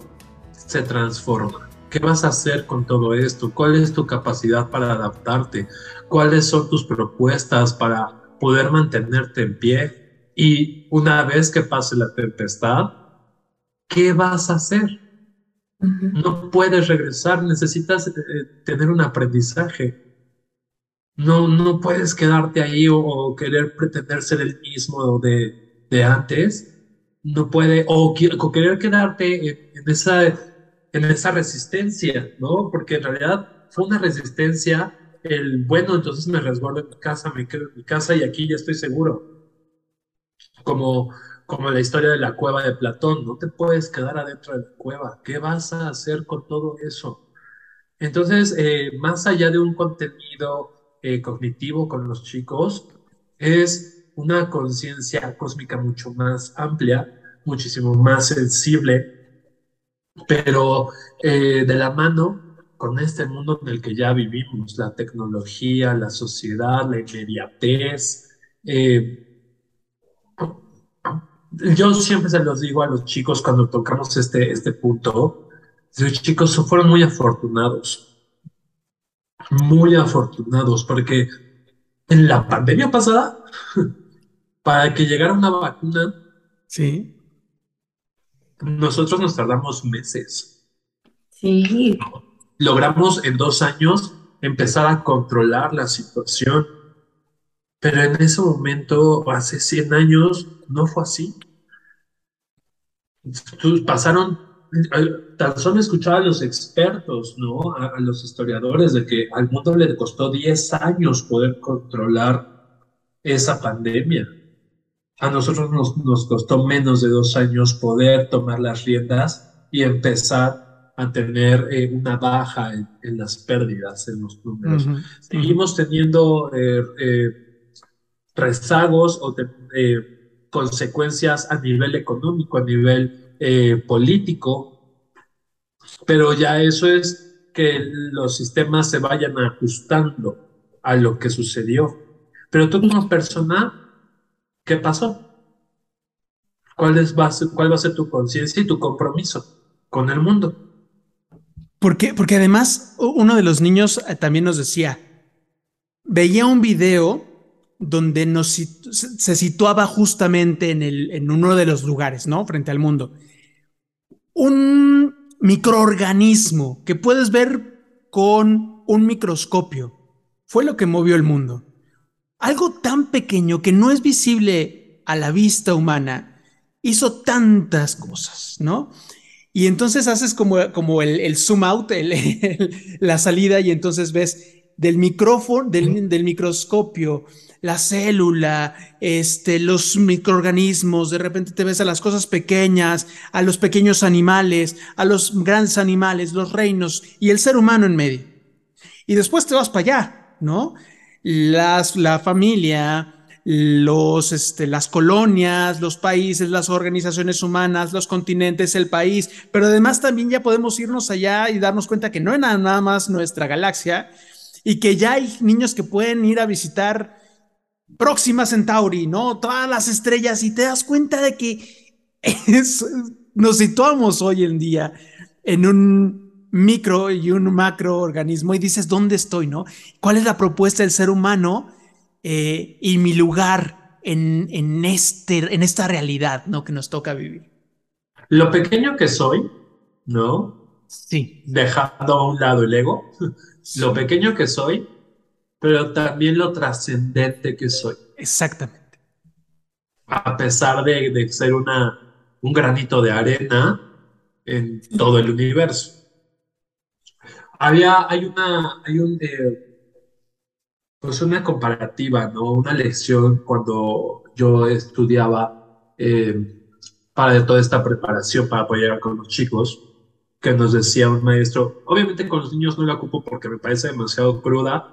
se transforma. ¿Qué vas a hacer con todo esto? ¿Cuál es tu capacidad para adaptarte? ¿Cuáles son tus propuestas para poder mantenerte en pie? Y una vez que pase la tempestad, ¿qué vas a hacer? No puedes regresar, necesitas eh, tener un aprendizaje. No, no puedes quedarte ahí o, querer pretender ser el mismo de, de antes. No puede, o, querer quedarte en, esa, en esa resistencia, ¿no? Porque en realidad fue una resistencia el, bueno, entonces me resguardo en mi casa, me quedo en mi casa y aquí ya estoy seguro. Como, como la historia de la cueva de Platón, no te puedes quedar adentro de la cueva. ¿Qué vas a hacer con todo eso? Entonces, eh, más allá de un contenido eh, cognitivo con los chicos es una conciencia cósmica mucho más amplia, muchísimo más sensible, pero eh, de la mano con este mundo en el que ya vivimos, la tecnología, la sociedad, la inmediatez. Eh, yo siempre se los digo a los chicos cuando tocamos este, este punto, los chicos fueron muy afortunados muy afortunados porque en la pandemia pasada, para que llegara una vacuna, sí. Nosotros nos tardamos meses. Sí. Logramos en dos años empezar a controlar la situación. Pero en ese momento, hace 100 años, no fue así. Pasaron tan solo escuchaba a los expertos, ¿no? A, los historiadores de que al mundo le costó 10 años poder controlar esa pandemia. A nosotros nos, nos costó menos de dos años poder tomar las riendas y empezar a tener eh, una baja en, las pérdidas, en los números. Seguimos teniendo eh, eh, rezagos o consecuencias a nivel económico, a nivel eh, político, pero ya eso es que los sistemas se vayan ajustando a lo que sucedió. Pero tú como persona, ¿qué pasó? ¿Cuál, es, va, a ser, cuál va a ser tu conciencia y tu compromiso con el mundo? Porque, porque además uno de los niños eh, también nos decía, veía un video donde se situaba justamente en, el, en uno de los lugares, ¿no? Frente al mundo un microorganismo que puedes ver con un microscopio. Fue lo que movió el mundo. Algo tan pequeño que no es visible a la vista humana hizo tantas cosas, ¿no? Y entonces haces como, el, zoom out, la salida, y entonces ves del micrófono, del microscopio, la célula, este, los microorganismos, de repente te ves a las cosas pequeñas, a los pequeños animales, a los grandes animales, los reinos y el ser humano en medio. Y después te vas para allá, ¿no? Las, la familia, los, este, las colonias, los países, las organizaciones humanas, los continentes, el país, pero además también ya podemos irnos allá y darnos cuenta que no es nada más nuestra galaxia y que ya hay niños que pueden ir a visitar Próxima Centauri, ¿no? Todas las estrellas y te das cuenta de que nos situamos hoy en día en un micro y un macro organismo y dices, ¿dónde estoy, no? ¿Cuál es la propuesta del ser humano eh, y mi lugar en, en, este, en esta realidad, ¿no? Que nos toca vivir. Lo pequeño que soy, ¿no? Sí. Dejando a un lado el ego, lo pequeño que soy pero también lo trascendente que soy. Exactamente. A pesar de, ser una, un granito de arena en todo el universo. Había, hay una, hay un, eh, pues una comparativa, ¿no? Una lección cuando yo estudiaba eh, para toda esta preparación para apoyar con los chicos, que nos decía un maestro, obviamente con los niños no la ocupo porque me parece demasiado cruda,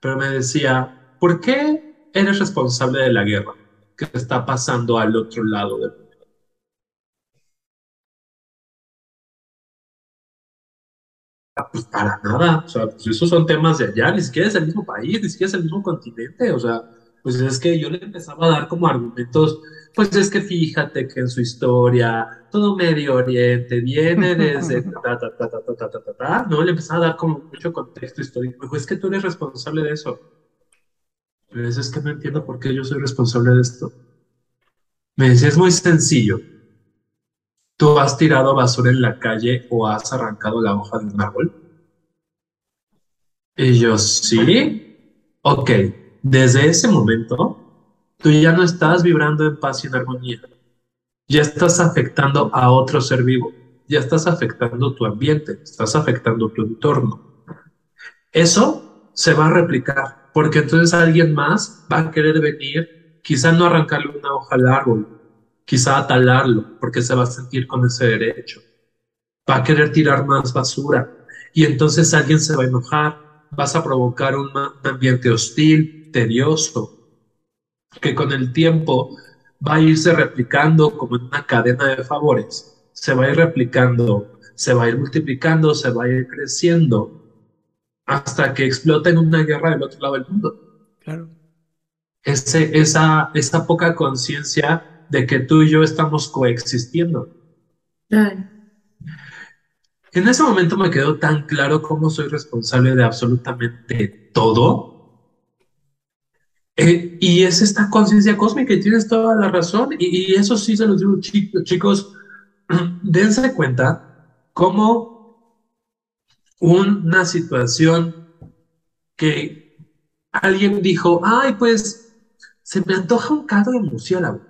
pero me decía, ¿por qué eres responsable de la guerra que está pasando al otro lado del pues para nada, o sea, pues esos son temas de allá, ni siquiera es el mismo país, ni siquiera es el mismo continente, o sea, pues es que yo le empezaba a dar como argumentos, pues es que fíjate que en su historia, todo Medio Oriente viene desde ta, ta, ta, ta, ta, ta, ta, ta, ¿no? Le empezaba a dar como mucho contexto histórico. Es que tú eres responsable de eso. Dice, es que no entiendo por qué yo soy responsable de esto. Me dice, es muy sencillo. ¿Tú has tirado basura en la calle o has arrancado la hoja de un árbol? Y yo, sí. Ok, desde ese momento, tú ya no estás vibrando en paz y en armonía. Ya estás afectando a otro ser vivo. Ya estás afectando tu ambiente. Estás afectando tu entorno. Eso se va a replicar, porque entonces alguien más va a querer venir, quizá no arrancarle una hoja al árbol, quizá talarlo, porque se va a sentir con ese derecho. Va a querer tirar más basura y entonces alguien se va a enojar. Vas a provocar un ambiente hostil, tedioso, que con el tiempo va a irse replicando como en una cadena de favores. Se va a ir replicando, se va a ir multiplicando, se va a ir creciendo hasta que explota en una guerra del otro lado del mundo. Claro. Ese, esa, esa poca conciencia de que tú y yo estamos coexistiendo. En ese momento me quedó tan claro cómo soy responsable de absolutamente todo. Eh, y es esta conciencia cósmica y tienes toda la razón. Y, eso sí se los digo, chicos, chicos, dense cuenta cómo una situación que alguien dijo, ay, pues se me antoja un caldo de murciélago.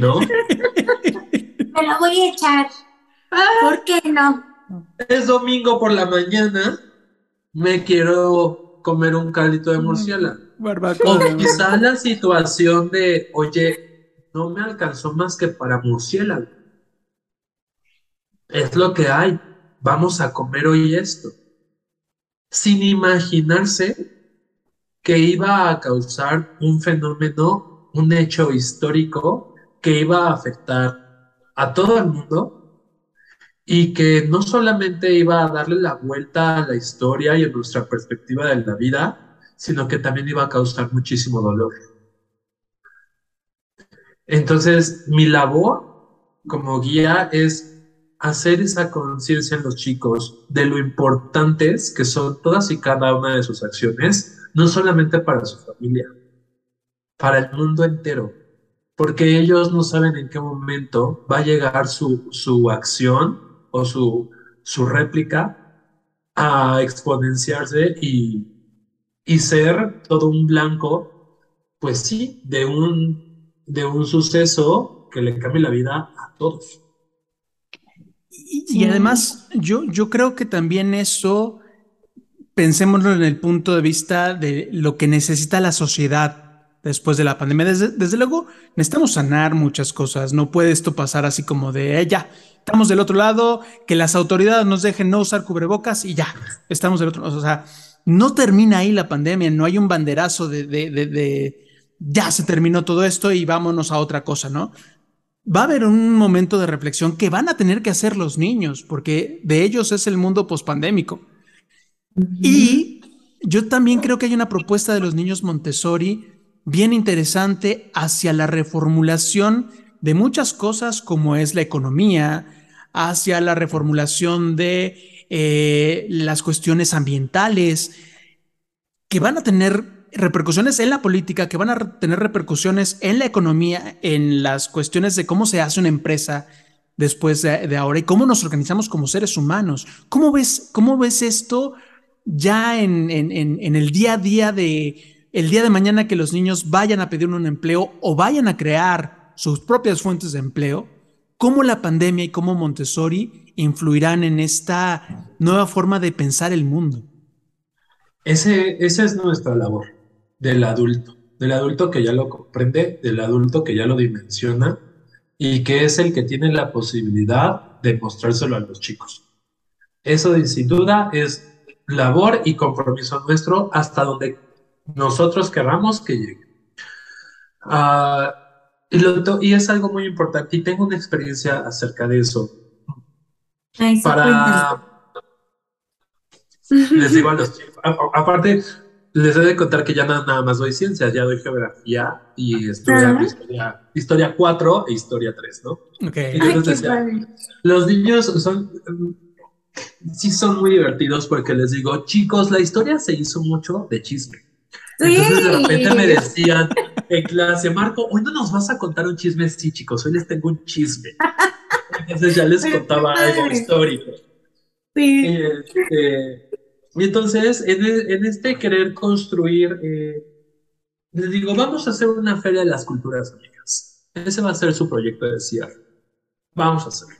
¿No? Me lo voy a echar. ¿Por qué no? Es domingo por la mañana. Me quiero comer un caldito de murciélago. O quizá la situación de, oye, no me alcanzó más que para murciélago. Es lo que hay. Vamos a comer hoy esto. Sin imaginarse que iba a causar un fenómeno un hecho histórico que iba a afectar a todo el mundo y que no solamente iba a darle la vuelta a la historia y a nuestra perspectiva de la vida, sino que también iba a causar muchísimo dolor. Entonces, mi labor como guía es hacer esa conciencia en los chicos de lo importantes que son todas y cada una de sus acciones, no solamente para su familia, para el mundo entero, porque ellos no saben en qué momento va a llegar su, su acción o su, su réplica a exponenciarse y, y ser todo un blanco, pues sí, de un, de un suceso que le cambie la vida a todos. Y, además, yo, yo creo que también eso, pensémoslo en el punto de vista de lo que necesita la sociedad después de la pandemia. Desde, luego, necesitamos sanar muchas cosas. No puede esto pasar así como de eh, ya, estamos del otro lado, que las autoridades nos dejen no usar cubrebocas y ya, estamos del otro lado. O sea, no termina ahí la pandemia, no hay un banderazo de, de, de ya se terminó todo esto y vámonos a otra cosa, ¿no? Va a haber un momento de reflexión que van a tener que hacer los niños, porque de ellos es el mundo pospandémico. Y yo también creo que hay una propuesta de los niños Montessori bien interesante hacia la reformulación de muchas cosas como es la economía, hacia la reformulación de eh, las cuestiones ambientales, que van a tener repercusiones en la política, que van a tener repercusiones en la economía, en las cuestiones de cómo se hace una empresa después de, ahora y cómo nos organizamos como seres humanos. ¿Cómo ves, cómo ves esto ya en el día a día de, el día de mañana que los niños vayan a pedir un empleo o vayan a crear sus propias fuentes de empleo, cómo la pandemia y cómo Montessori influirán en esta nueva forma de pensar el mundo. Ese, esa es nuestra labor del adulto, del adulto que ya lo comprende, del adulto que ya lo dimensiona y que es el que tiene la posibilidad de mostrárselo a los chicos. Eso sin duda es labor y compromiso nuestro hasta donde nosotros querramos que llegue. Ah, y, y, es algo muy importante y tengo una experiencia acerca de eso. Para... Les digo a los chicos, aparte, les he de contar que ya nada, más doy ciencias, ya doy geografía y estudio historia, historia 4 e historia 3, ¿no? Okay. los niños son, sí son muy divertidos porque les digo, chicos, la historia se hizo mucho de chisme. Entonces de repente me decían en clase, Marco, hoy no nos vas a contar un chisme, sí chicos, hoy les tengo un chisme. Entonces ya les contaba algo histórico. Sí. Y, este, y entonces, en, e- en este querer construir, eh, les digo, vamos a hacer una feria de las culturas amigas. Ese va a ser su proyecto de cierre. Vamos a hacerlo.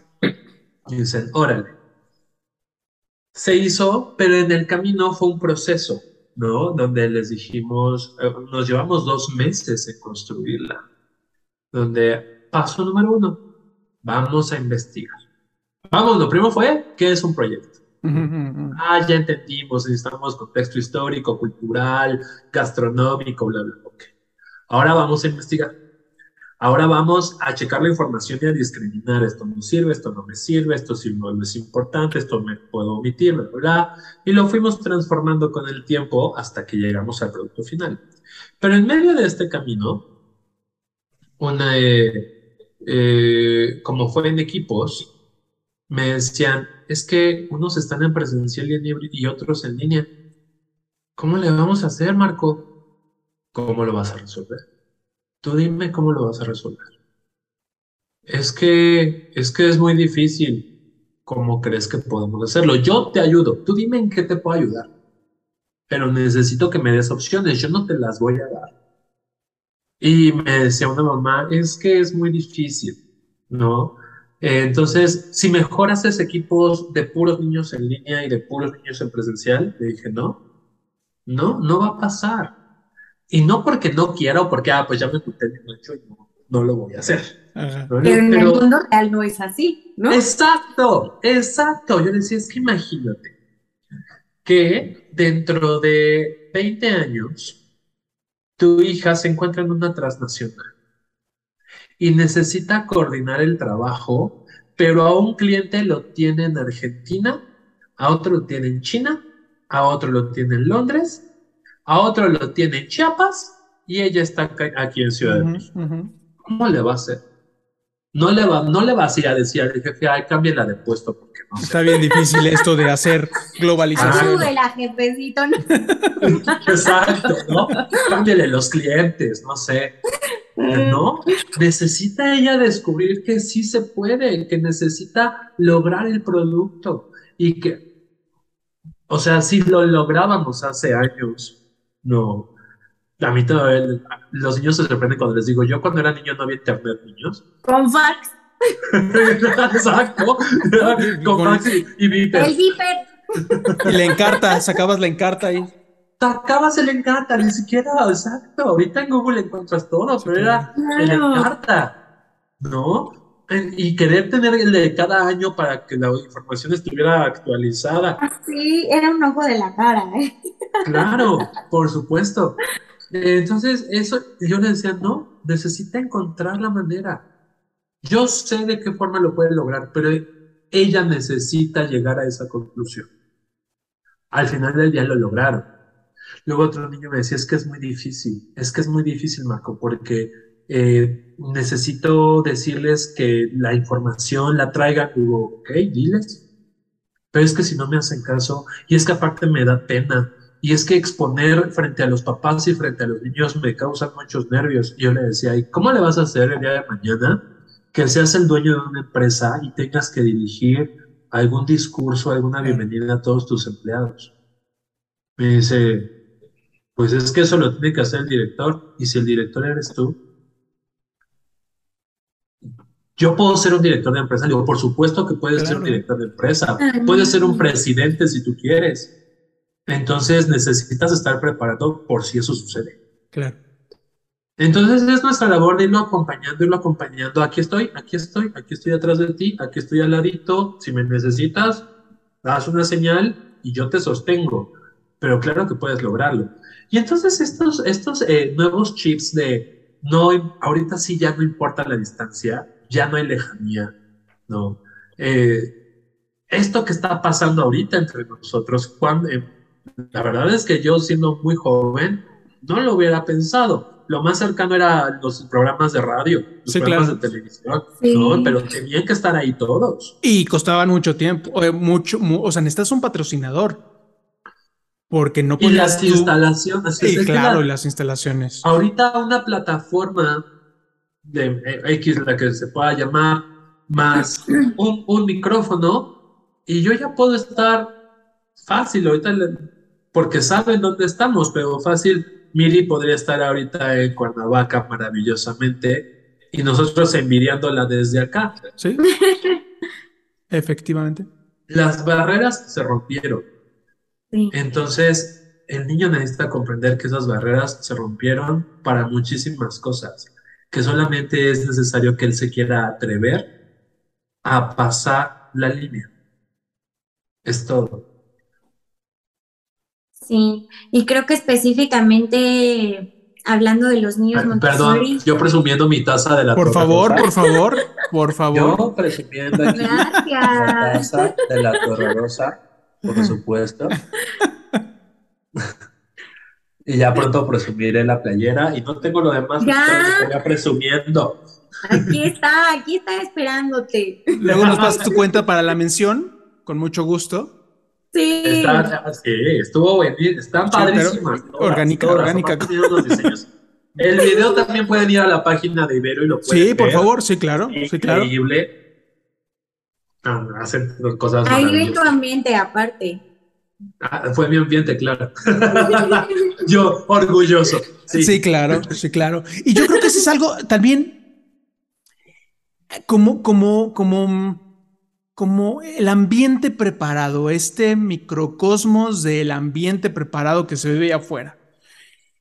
Y dicen, órale. Se hizo, pero en el camino fue un proceso, ¿no? Donde les dijimos, eh, nos llevamos dos meses en construirla. Donde, paso número uno, vamos a investigar. Vamos, lo primero fue, ¿qué es un proyecto? Ah, ya entendimos, necesitamos contexto histórico, cultural, gastronómico, bla, bla. ok. Ahora vamos a investigar. Ahora vamos a checar la información y a discriminar. Esto no sirve, esto no me sirve, esto sí no es importante, esto me puedo omitir, bla, bla. Y lo fuimos transformando con el tiempo hasta que llegamos al producto final. Pero en medio de este camino, una, eh, eh, como fue en equipos, me decían, es que unos están en presencial y en y otros en línea. ¿Cómo le vamos a hacer, Marco? ¿Cómo lo vas a resolver? Tú dime cómo lo vas a resolver. Es que es que es muy difícil. ¿Cómo crees que podemos hacerlo? Yo te ayudo. Tú dime en qué te puedo ayudar. Pero necesito que me des opciones. Yo no te las voy a dar. Y me decía una mamá, es que es muy difícil, ¿no? Eh, entonces, si mejor haces equipos de puros niños en línea y de puros niños en presencial, le dije, no, no, no va a pasar. Y no porque no quiera o porque, ah, pues ya me oculté mi macho y no, no lo voy a hacer. Ajá. ¿no? Pero en el Pero- mundo real no es así, ¿no? Exacto, exacto. Yo decía, es que imagínate que dentro de 20 años tu hija se encuentra en una transnacional y necesita coordinar el trabajo, pero a un cliente lo tiene en Argentina, a otro lo tiene en China, a otro lo tiene en Londres, a otro lo tiene en Chiapas y ella está aquí en Ciudad de México. ¿Cómo le va a hacer? No le va, no le vas a ir a decir al jefe, ay, cámbiala de puesto porque no sé. Está bien difícil esto de hacer globalización. Ayúdela, jefecito. ¿no? Exacto, ¿no? Cámbiale los clientes, no sé. No, necesita ella descubrir que sí se puede, que necesita lograr el producto y que, o sea, si lo lográbamos hace años, no. A mí todavía, los niños se sorprenden cuando les digo, yo cuando era niño no había internet, niños. Con fax, Exacto. Con Max y, y Viper. el viper. Y la encarta, sacabas la encarta ahí. Sacabas el Encarta, ni siquiera, exacto. Ahorita en Google encuentras todo, pero era el Claro. Encarta, ¿no? Y querer tener el de cada año para que la información estuviera actualizada. Sí, era un ojo de la cara, ¿eh? Claro, por supuesto. Entonces, eso yo le decía, no, necesita encontrar la manera. Yo sé de qué forma lo puede lograr, pero ella necesita llegar a esa conclusión. Al final del día lo lograron. Luego otro niño me decía, es que es muy difícil, es que es muy difícil, Marco, porque eh, necesito decirles que la información la traigan. Digo, ok, diles. Pero es que si no me hacen caso, y es que aparte me da pena, y es que exponer frente a los papás y frente a los niños me causan muchos nervios. Y yo le decía, ¿y cómo le vas a hacer el día de mañana que seas el dueño de una empresa y tengas que dirigir algún discurso, alguna bienvenida a todos tus empleados? Me dice, pues es que eso lo tiene que hacer el director, y si el director eres tú, yo puedo ser un director de empresa. Le digo, por supuesto que puedes ser un Claro. director de empresa, puedes ser un presidente si tú quieres. Entonces necesitas estar preparado por si eso sucede. Claro. Entonces es nuestra labor de irlo acompañando, irlo acompañando. Aquí estoy, aquí estoy, aquí estoy atrás de ti, aquí estoy al ladito. Si me necesitas, das una señal y yo te sostengo. Pero claro que puedes lograrlo. Y entonces estos, estos eh, nuevos chips de no, ahorita sí ya no importa la distancia, ya no hay lejanía, ¿no? Eh, esto que está pasando ahorita entre nosotros, cuando, eh, la verdad es que yo siendo muy joven, no lo hubiera pensado. Lo más cercano era los programas de radio, los Sí, programas claro. de televisión, Sí. ¿no? Pero tenían que estar ahí todos. Y costaban mucho tiempo, eh, mucho, mu- o sea, necesitas un patrocinador. Porque no Y podías las tú- instalaciones. Sí, claro, la- y las instalaciones. Ahorita una plataforma de X, la que se pueda llamar, más un, un micrófono y yo ya puedo estar fácil ahorita, le- porque saben dónde estamos, pero fácil, Miri podría estar ahorita en Cuernavaca maravillosamente y nosotros envidiándola desde acá. ¿Sí? Efectivamente. Las barreras se rompieron. Sí. Entonces, el niño necesita comprender que esas barreras se rompieron para muchísimas cosas, que solamente es necesario que él se quiera atrever a pasar la línea. Es todo. Sí, y creo que específicamente hablando de los niños Per- Perdón, Montessori, yo presumiendo mi taza de la Por favor, Rosa. por favor, por favor. Yo presumiendo aquí la gracias. taza de la Torre Rosa, por supuesto. Y ya pronto presumiré la playera y no tengo lo demás, Ya. presumiendo. Aquí está, aquí está esperándote. Luego nos pasas tu cuenta para la mención, con mucho gusto. Sí. Está, sí, estuvo buenísimo, están Sí, padrísimas. todas, orgánica, todas, orgánica. diseños. El video también pueden ir a la página de Ibero y lo pueden Sí, por favor, sí, claro, sí, claro. Increíble. Ah, hacen cosas Ahí ven tu ambiente aparte. Ah, fue mi ambiente, claro. Yo, orgulloso. Sí. Sí, claro, sí, claro. Y yo creo que eso es algo también como, como, como, como el ambiente preparado, este microcosmos del ambiente preparado que se vive allá afuera.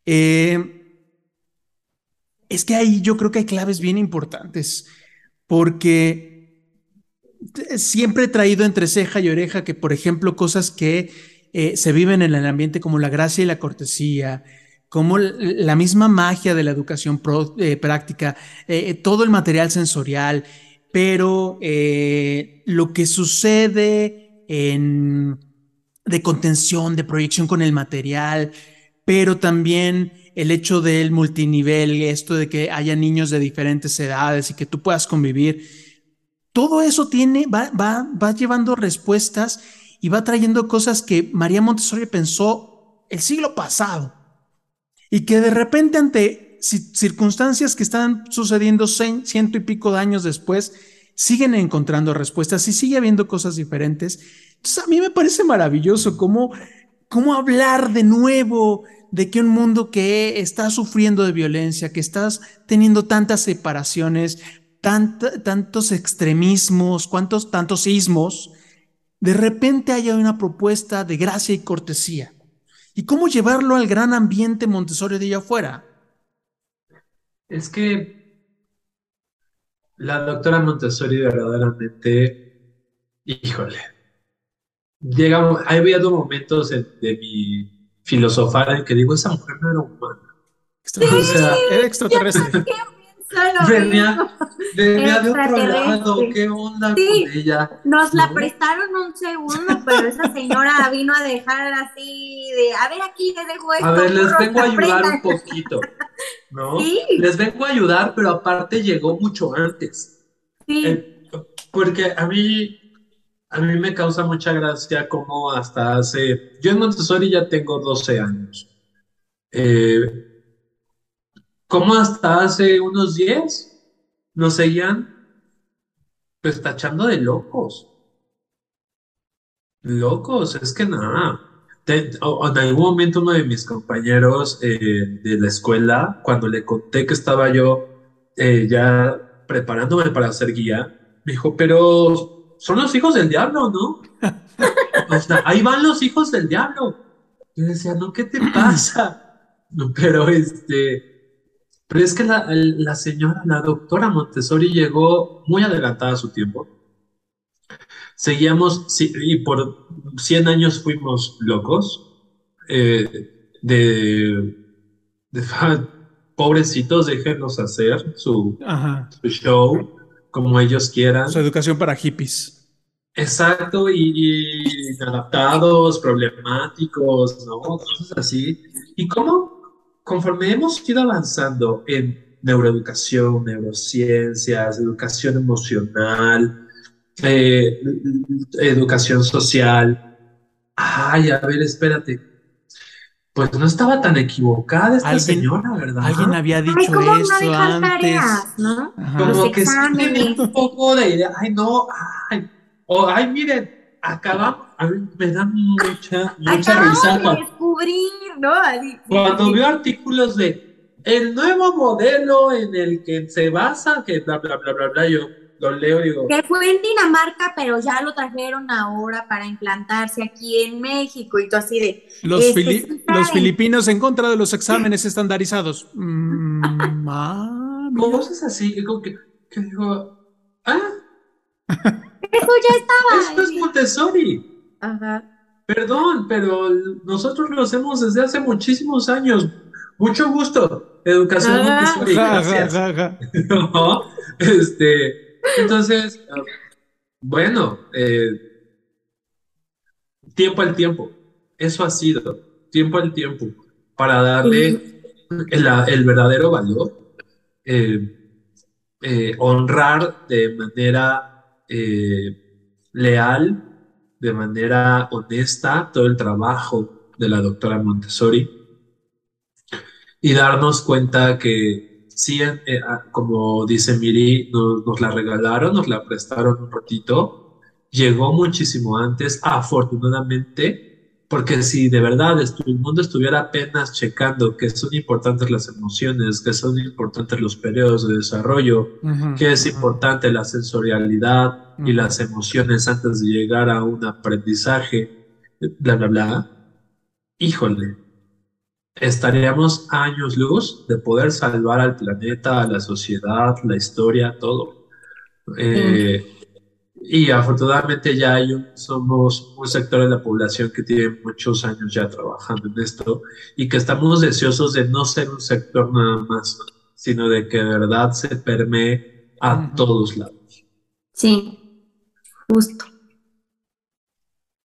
Eh, es que ahí yo creo que hay claves bien importantes, porque siempre he traído entre ceja y oreja que, por ejemplo, cosas que eh, se viven en el ambiente como la gracia y la cortesía, como la misma magia de la educación eh, práctica, eh, todo el material sensorial, pero lo que sucede en, de contención, de proyección con el material, pero también el hecho del multinivel, esto de que haya niños de diferentes edades y que tú puedas convivir, todo eso tiene, va, va, va llevando respuestas y va trayendo cosas que María Montessori pensó el siglo pasado y que de repente ante ci- circunstancias que están sucediendo cien- ciento y pico de años después, siguen encontrando respuestas y sigue habiendo cosas diferentes. Entonces a mí me parece maravilloso cómo, cómo hablar de nuevo de que un mundo que está sufriendo de violencia, que estás teniendo tantas separaciones, tantos extremismos, cuantos, tantos sismos, de repente haya una propuesta de gracia y cortesía. ¿Y cómo llevarlo al gran ambiente Montessori de allá afuera? Es que la doctora Montessori verdaderamente, híjole, llegamos, ha habido momentos en- de mi filosofar en que digo, esa mujer no era humana. O sea, Era extraterrestre. Venía, venía de otro lado, ¿qué onda Sí. con ella? Nos la ¿No? prestaron un segundo, pero esa señora vino a dejar así de, a ver aquí les dejo esto. A ver, les vengo a ayudar aprendan". un poquito, ¿no? Sí. Les vengo a ayudar, pero aparte llegó mucho antes. Sí, Eh, porque a mí, a mí me causa mucha gracia como hasta hace, yo en Montessori ya tengo 12 años. Eh, como hasta hace unos 10 nos seguían pues tachando de locos. Locos, es que nada. En algún momento uno de mis compañeros eh, de la escuela, cuando le conté que estaba yo eh, ya preparándome para ser guía, me dijo, pero son los hijos del diablo, ¿no? O sea, ahí van los hijos del diablo. Yo decía, no, ¿qué te pasa? Pero este, pero es que la, la señora, la doctora Montessori llegó muy adelantada a su tiempo. Seguíamos, y por 100 años fuimos locos, eh, de, de, pobrecitos, déjenlos hacer su, su show como ellos quieran. Su educación para hippies. Exacto, y, y inadaptados, problemáticos, ¿no? Cosas así. Y cómo, conforme hemos ido avanzando en neuroeducación, neurociencias, educación emocional, eh, educación social, ay, a ver, espérate. pues no estaba tan equivocada esta señora, ¿verdad? Alguien había dicho eso antes. ¿no? Como que sí un poco de idea, ay no, ay, o ay miren, acabamos, a mí me da mucha, mucha risa. De descubrir, ¿no? cuando veo artículos de el nuevo modelo en el que se basa, que bla, bla, bla, bla, bla, yo lo leo y digo. Que fue en Dinamarca, pero ya lo trajeron ahora para implantarse aquí en México y todo así de. Los, este, los filipinos en contra de los exámenes estandarizados. Mm, ah, Cosas así, que, que digo, ah. Eso ya estaba. Esto es Montessori. Ajá. Perdón, pero nosotros lo hacemos desde hace muchísimos años. Mucho gusto. Educación Montessori. Gracias. Este, entonces, bueno, eh, tiempo al tiempo. Eso ha sido, tiempo al tiempo, para darle el, verdadero valor, eh, eh, honrar de manera leal, de manera honesta, todo el trabajo de la doctora Montessori y darnos cuenta que sí, eh, ah, como dice Miri, nos, la regalaron, nos la prestaron un ratito, llegó muchísimo antes, afortunadamente, porque si de verdad el mundo estuviera apenas checando que son importantes las emociones, que son importantes los periodos de desarrollo, que es importante la sensorialidad y las emociones antes de llegar a un aprendizaje, bla, bla, bla, híjole, estaríamos años luz de poder salvar al planeta, a la sociedad, la historia, todo. Eh, y afortunadamente ya hay un, somos un sector de la población que tiene muchos años ya trabajando en esto y que estamos deseosos de no ser un sector nada más, sino de que de verdad se permee a todos lados. Sí, justo.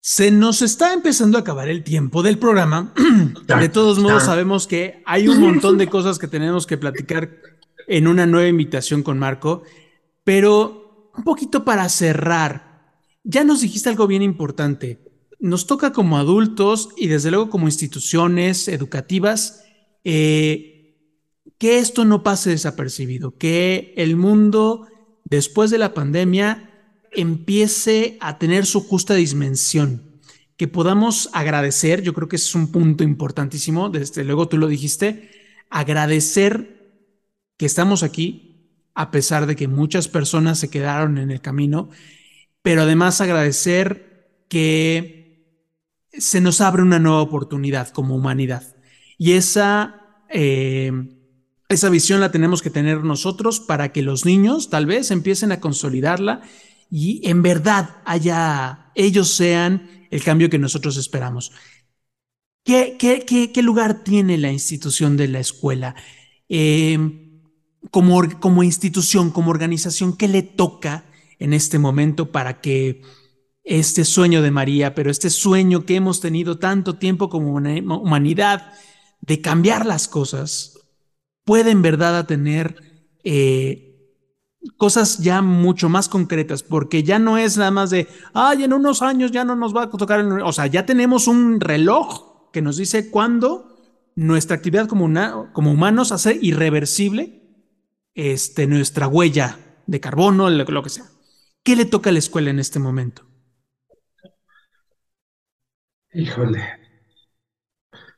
Se nos está empezando a acabar el tiempo del programa. De todos modos, sabemos que hay un montón de cosas que tenemos que platicar en una nueva invitación con Marco, pero un poquito para cerrar, ya nos dijiste algo bien importante. Nos toca como adultos y desde luego como instituciones educativas eh, que esto no pase desapercibido, que el mundo después de la pandemia empiece a tener su justa dimensión, que podamos agradecer, yo creo que ese es un punto importantísimo, desde luego tú lo dijiste, agradecer que estamos aquí, a pesar de que muchas personas se quedaron en el camino, pero además agradecer que se nos abre una nueva oportunidad como humanidad. Y esa, eh, esa visión la tenemos que tener nosotros para que los niños tal vez empiecen a consolidarla y en verdad haya, ellos sean el cambio que nosotros esperamos. ¿Qué, qué, qué, lugar tiene la institución de la escuela? Em, como, como institución, como organización, ¿qué le toca en este momento para que este sueño de María, pero este sueño que hemos tenido tanto tiempo como humanidad de cambiar las cosas, pueda en verdad tener eh, cosas ya mucho más concretas, porque ya no es nada más de, ay, en unos años ya no nos va a tocar, o sea, ya tenemos un reloj que nos dice cuándo nuestra actividad como, como humanos hace irreversible este, nuestra huella de carbono, lo, que sea. ¿Qué le toca a la escuela en este momento? Híjole,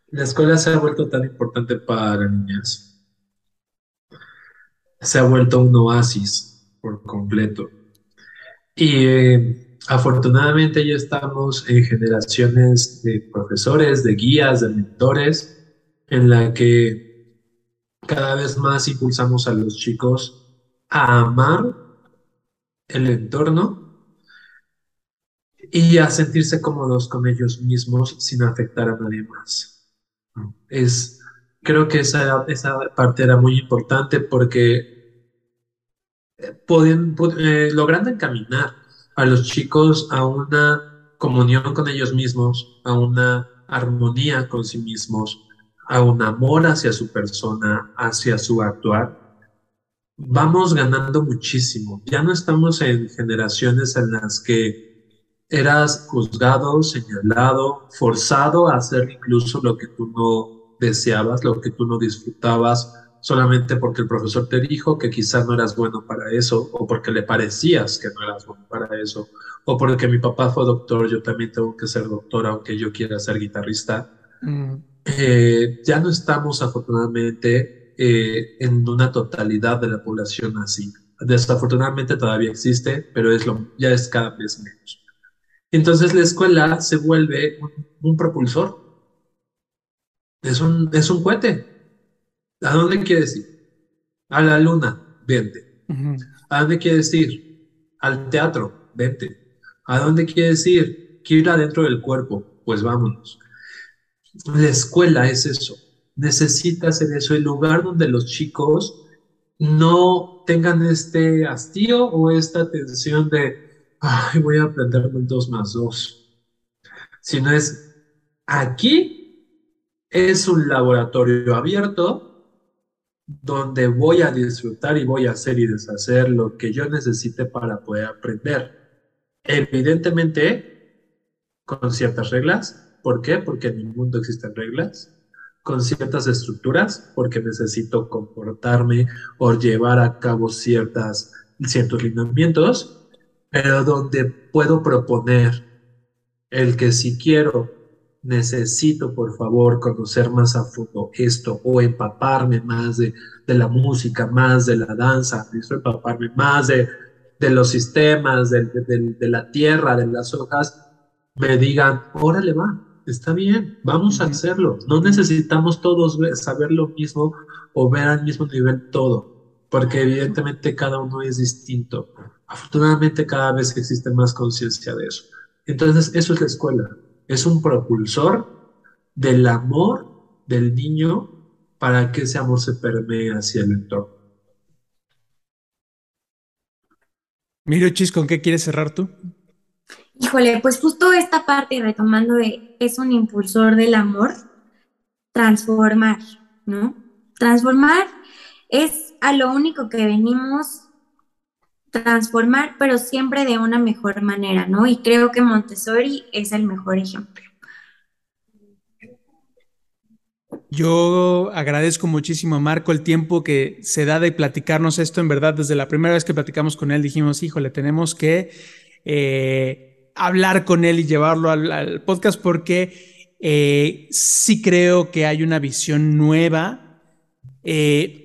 la escuela se ha vuelto tan importante para niñas se ha vuelto un oasis por completo. Y eh, afortunadamente ya estamos en generaciones de profesores, de guías, de mentores, en la que cada vez más impulsamos a los chicos a amar el entorno y a sentirse cómodos con ellos mismos sin afectar a nadie más. Es, creo que esa, esa parte era muy importante porque pueden, eh, logrando encaminar a los chicos a una comunión con ellos mismos, a una armonía con sí mismos, a un amor hacia su persona, hacia su actuar, vamos ganando muchísimo. Ya no estamos en generaciones en las que eras juzgado, señalado, forzado a hacer incluso lo que tú no deseabas, lo que tú no disfrutabas, solamente porque el profesor te dijo que quizás no eras bueno para eso, o porque le parecías que no eras bueno para eso, o porque mi papá fue doctor, yo también tengo que ser doctor, aunque yo quiera ser guitarrista. Mm. Eh, ya no estamos afortunadamente eh, en una totalidad de la población así. Desafortunadamente todavía existe, pero es lo, ya es cada vez menos. Entonces la escuela se vuelve un, propulsor. Es un, es un cohete. ¿A dónde quieres ir? A la luna, vente. ¿A dónde quieres ir? Al teatro, vente. ¿A dónde quieres ir? Quiero ir adentro del cuerpo, pues vámonos. La escuela es eso. Necesita hacer eso, el lugar donde los chicos no tengan este hastío o esta tensión de, ay, voy a aprender un 2 más 2. Sino es, aquí es un laboratorio abierto donde voy a disfrutar y voy a hacer y deshacer lo que yo necesite para poder aprender. Evidentemente, con ciertas reglas. ¿Por qué? Porque en mi mundo existen reglas. Con ciertas estructuras, porque necesito comportarme o llevar a cabo ciertas, ciertos lineamientos, pero donde puedo proponer el que si quiero necesito por favor conocer más a fondo esto o empaparme más de, la música, más de la danza, necesito empaparme más de, los sistemas, de, de, la tierra, de las hojas, me digan, órale va, está bien, vamos a hacerlo. No necesitamos todos saber lo mismo o ver al mismo nivel todo, porque evidentemente cada uno es distinto. Afortunadamente cada vez existe más conciencia de eso. Entonces, eso es la escuela es un propulsor del amor del niño para que ese amor se permee hacia el entorno. Miro Chis, ¿con qué quieres cerrar tú? Híjole, pues justo esta parte, retomando de, es un impulsor del amor, transformar, ¿no? Transformar es a lo único que venimos transformar, pero siempre de una mejor manera, ¿no? Y creo que Montessori es el mejor ejemplo. Yo agradezco muchísimo a Marco el tiempo que se da de platicarnos esto. En verdad, desde la primera vez que platicamos con él dijimos, híjole, tenemos que eh, hablar con él y llevarlo al, podcast porque eh, sí creo que hay una visión nueva. Eh,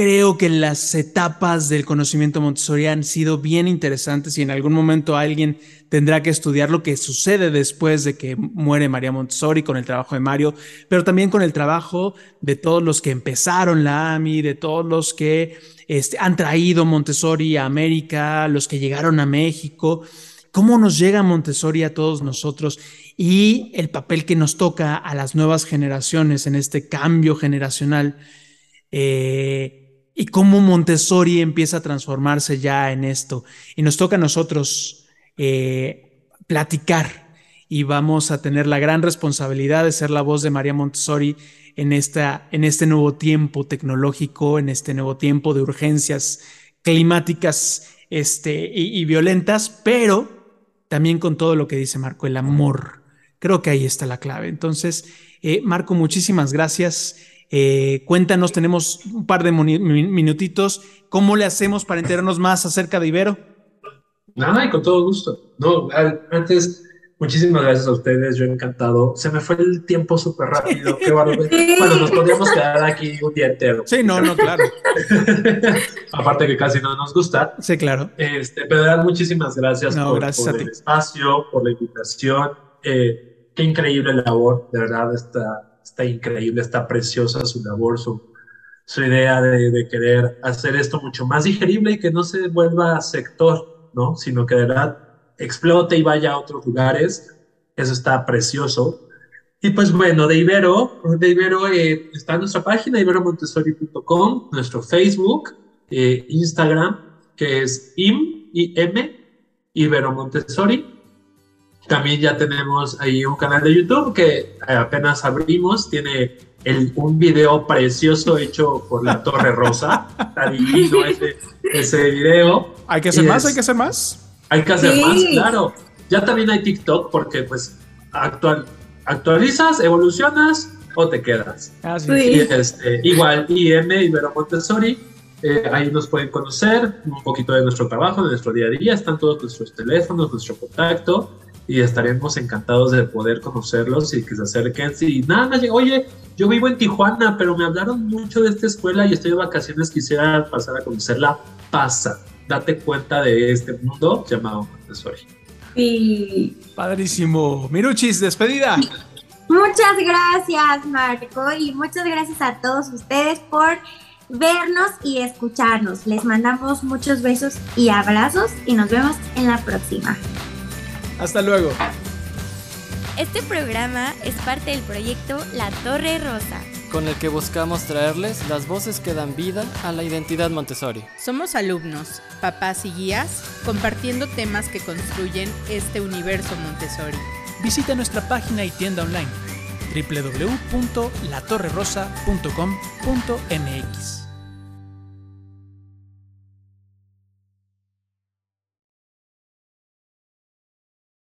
Creo que las etapas del conocimiento Montessori han sido bien interesantes y en algún momento alguien tendrá que estudiar lo que sucede después de que muere María Montessori con el trabajo de Mario, pero también con el trabajo de todos los que empezaron la AMI, de todos los que este, han traído Montessori a América, los que llegaron a México, cómo nos llega Montessori a todos nosotros y el papel que nos toca a las nuevas generaciones en este cambio generacional. Eh, y cómo Montessori empieza a transformarse ya en esto. Y nos toca a nosotros eh, platicar y vamos a tener la gran responsabilidad de ser la voz de María Montessori en, esta, en este nuevo tiempo tecnológico, en este nuevo tiempo de urgencias climáticas este, y, violentas, pero también con todo lo que dice Marco, el amor. Creo que ahí está la clave. Entonces, eh, Marco, muchísimas gracias. Eh, cuéntanos, tenemos un par de minutitos. ¿Cómo le hacemos para enterarnos más acerca de Ibero? Nada, y con todo gusto. No, antes, muchísimas gracias a ustedes, yo encantado. Se me fue el tiempo súper rápido, qué Bueno, nos podríamos quedar aquí un día entero. Sí, no, no, claro. Aparte que casi no nos gusta. Sí, claro. Este, pero muchísimas gracias por, el espacio, por la invitación. Eh, qué increíble labor, de verdad, esta está increíble, está preciosa su labor, su, su idea de, querer hacer esto mucho más digerible y que no se vuelva sector, ¿no? Sino que de verdad explote y vaya a otros lugares. Eso está precioso. Y pues bueno, de Ibero, de Ibero eh, está nuestra página, iberomontessori.com, nuestro Facebook, eh, Instagram, que es im, i m, Ibero Montessori. También ya tenemos ahí un canal de YouTube que apenas abrimos, tiene el, un video precioso hecho por la Torre Rosa. Está divino ese, ese video. ¿Hay que hacer más? ¿Hay que hacer más? Hay que hacer más, claro. Ya también hay TikTok porque pues actual, actualizas, evolucionas o te quedas. Ah, sí. Sí. Y, este, igual IM Ibero Montessori, eh, ahí nos pueden conocer un poquito de nuestro trabajo, de nuestro día a día, están todos nuestros teléfonos, nuestro contacto y estaremos encantados de poder conocerlos y que se acerquen. Si nada más, oye, yo vivo en Tijuana, pero me hablaron mucho de esta escuela y estoy de vacaciones, quisiera pasar a conocerla, pasa, date cuenta de este mundo llamado Montessori. Sí. Padrísimo. Miruchis, despedida. Muchas gracias, Marco, y muchas gracias a todos ustedes por vernos y escucharnos. Les mandamos muchos besos y abrazos y nos vemos en la próxima. Hasta luego. Este programa es parte del proyecto La Torre Rosa. Con el que buscamos traerles las voces que dan vida a la identidad Montessori. Somos alumnos, papás y guías, compartiendo temas que construyen este universo Montessori. Visita nuestra página y tienda online www.latorrerosa.com.mx.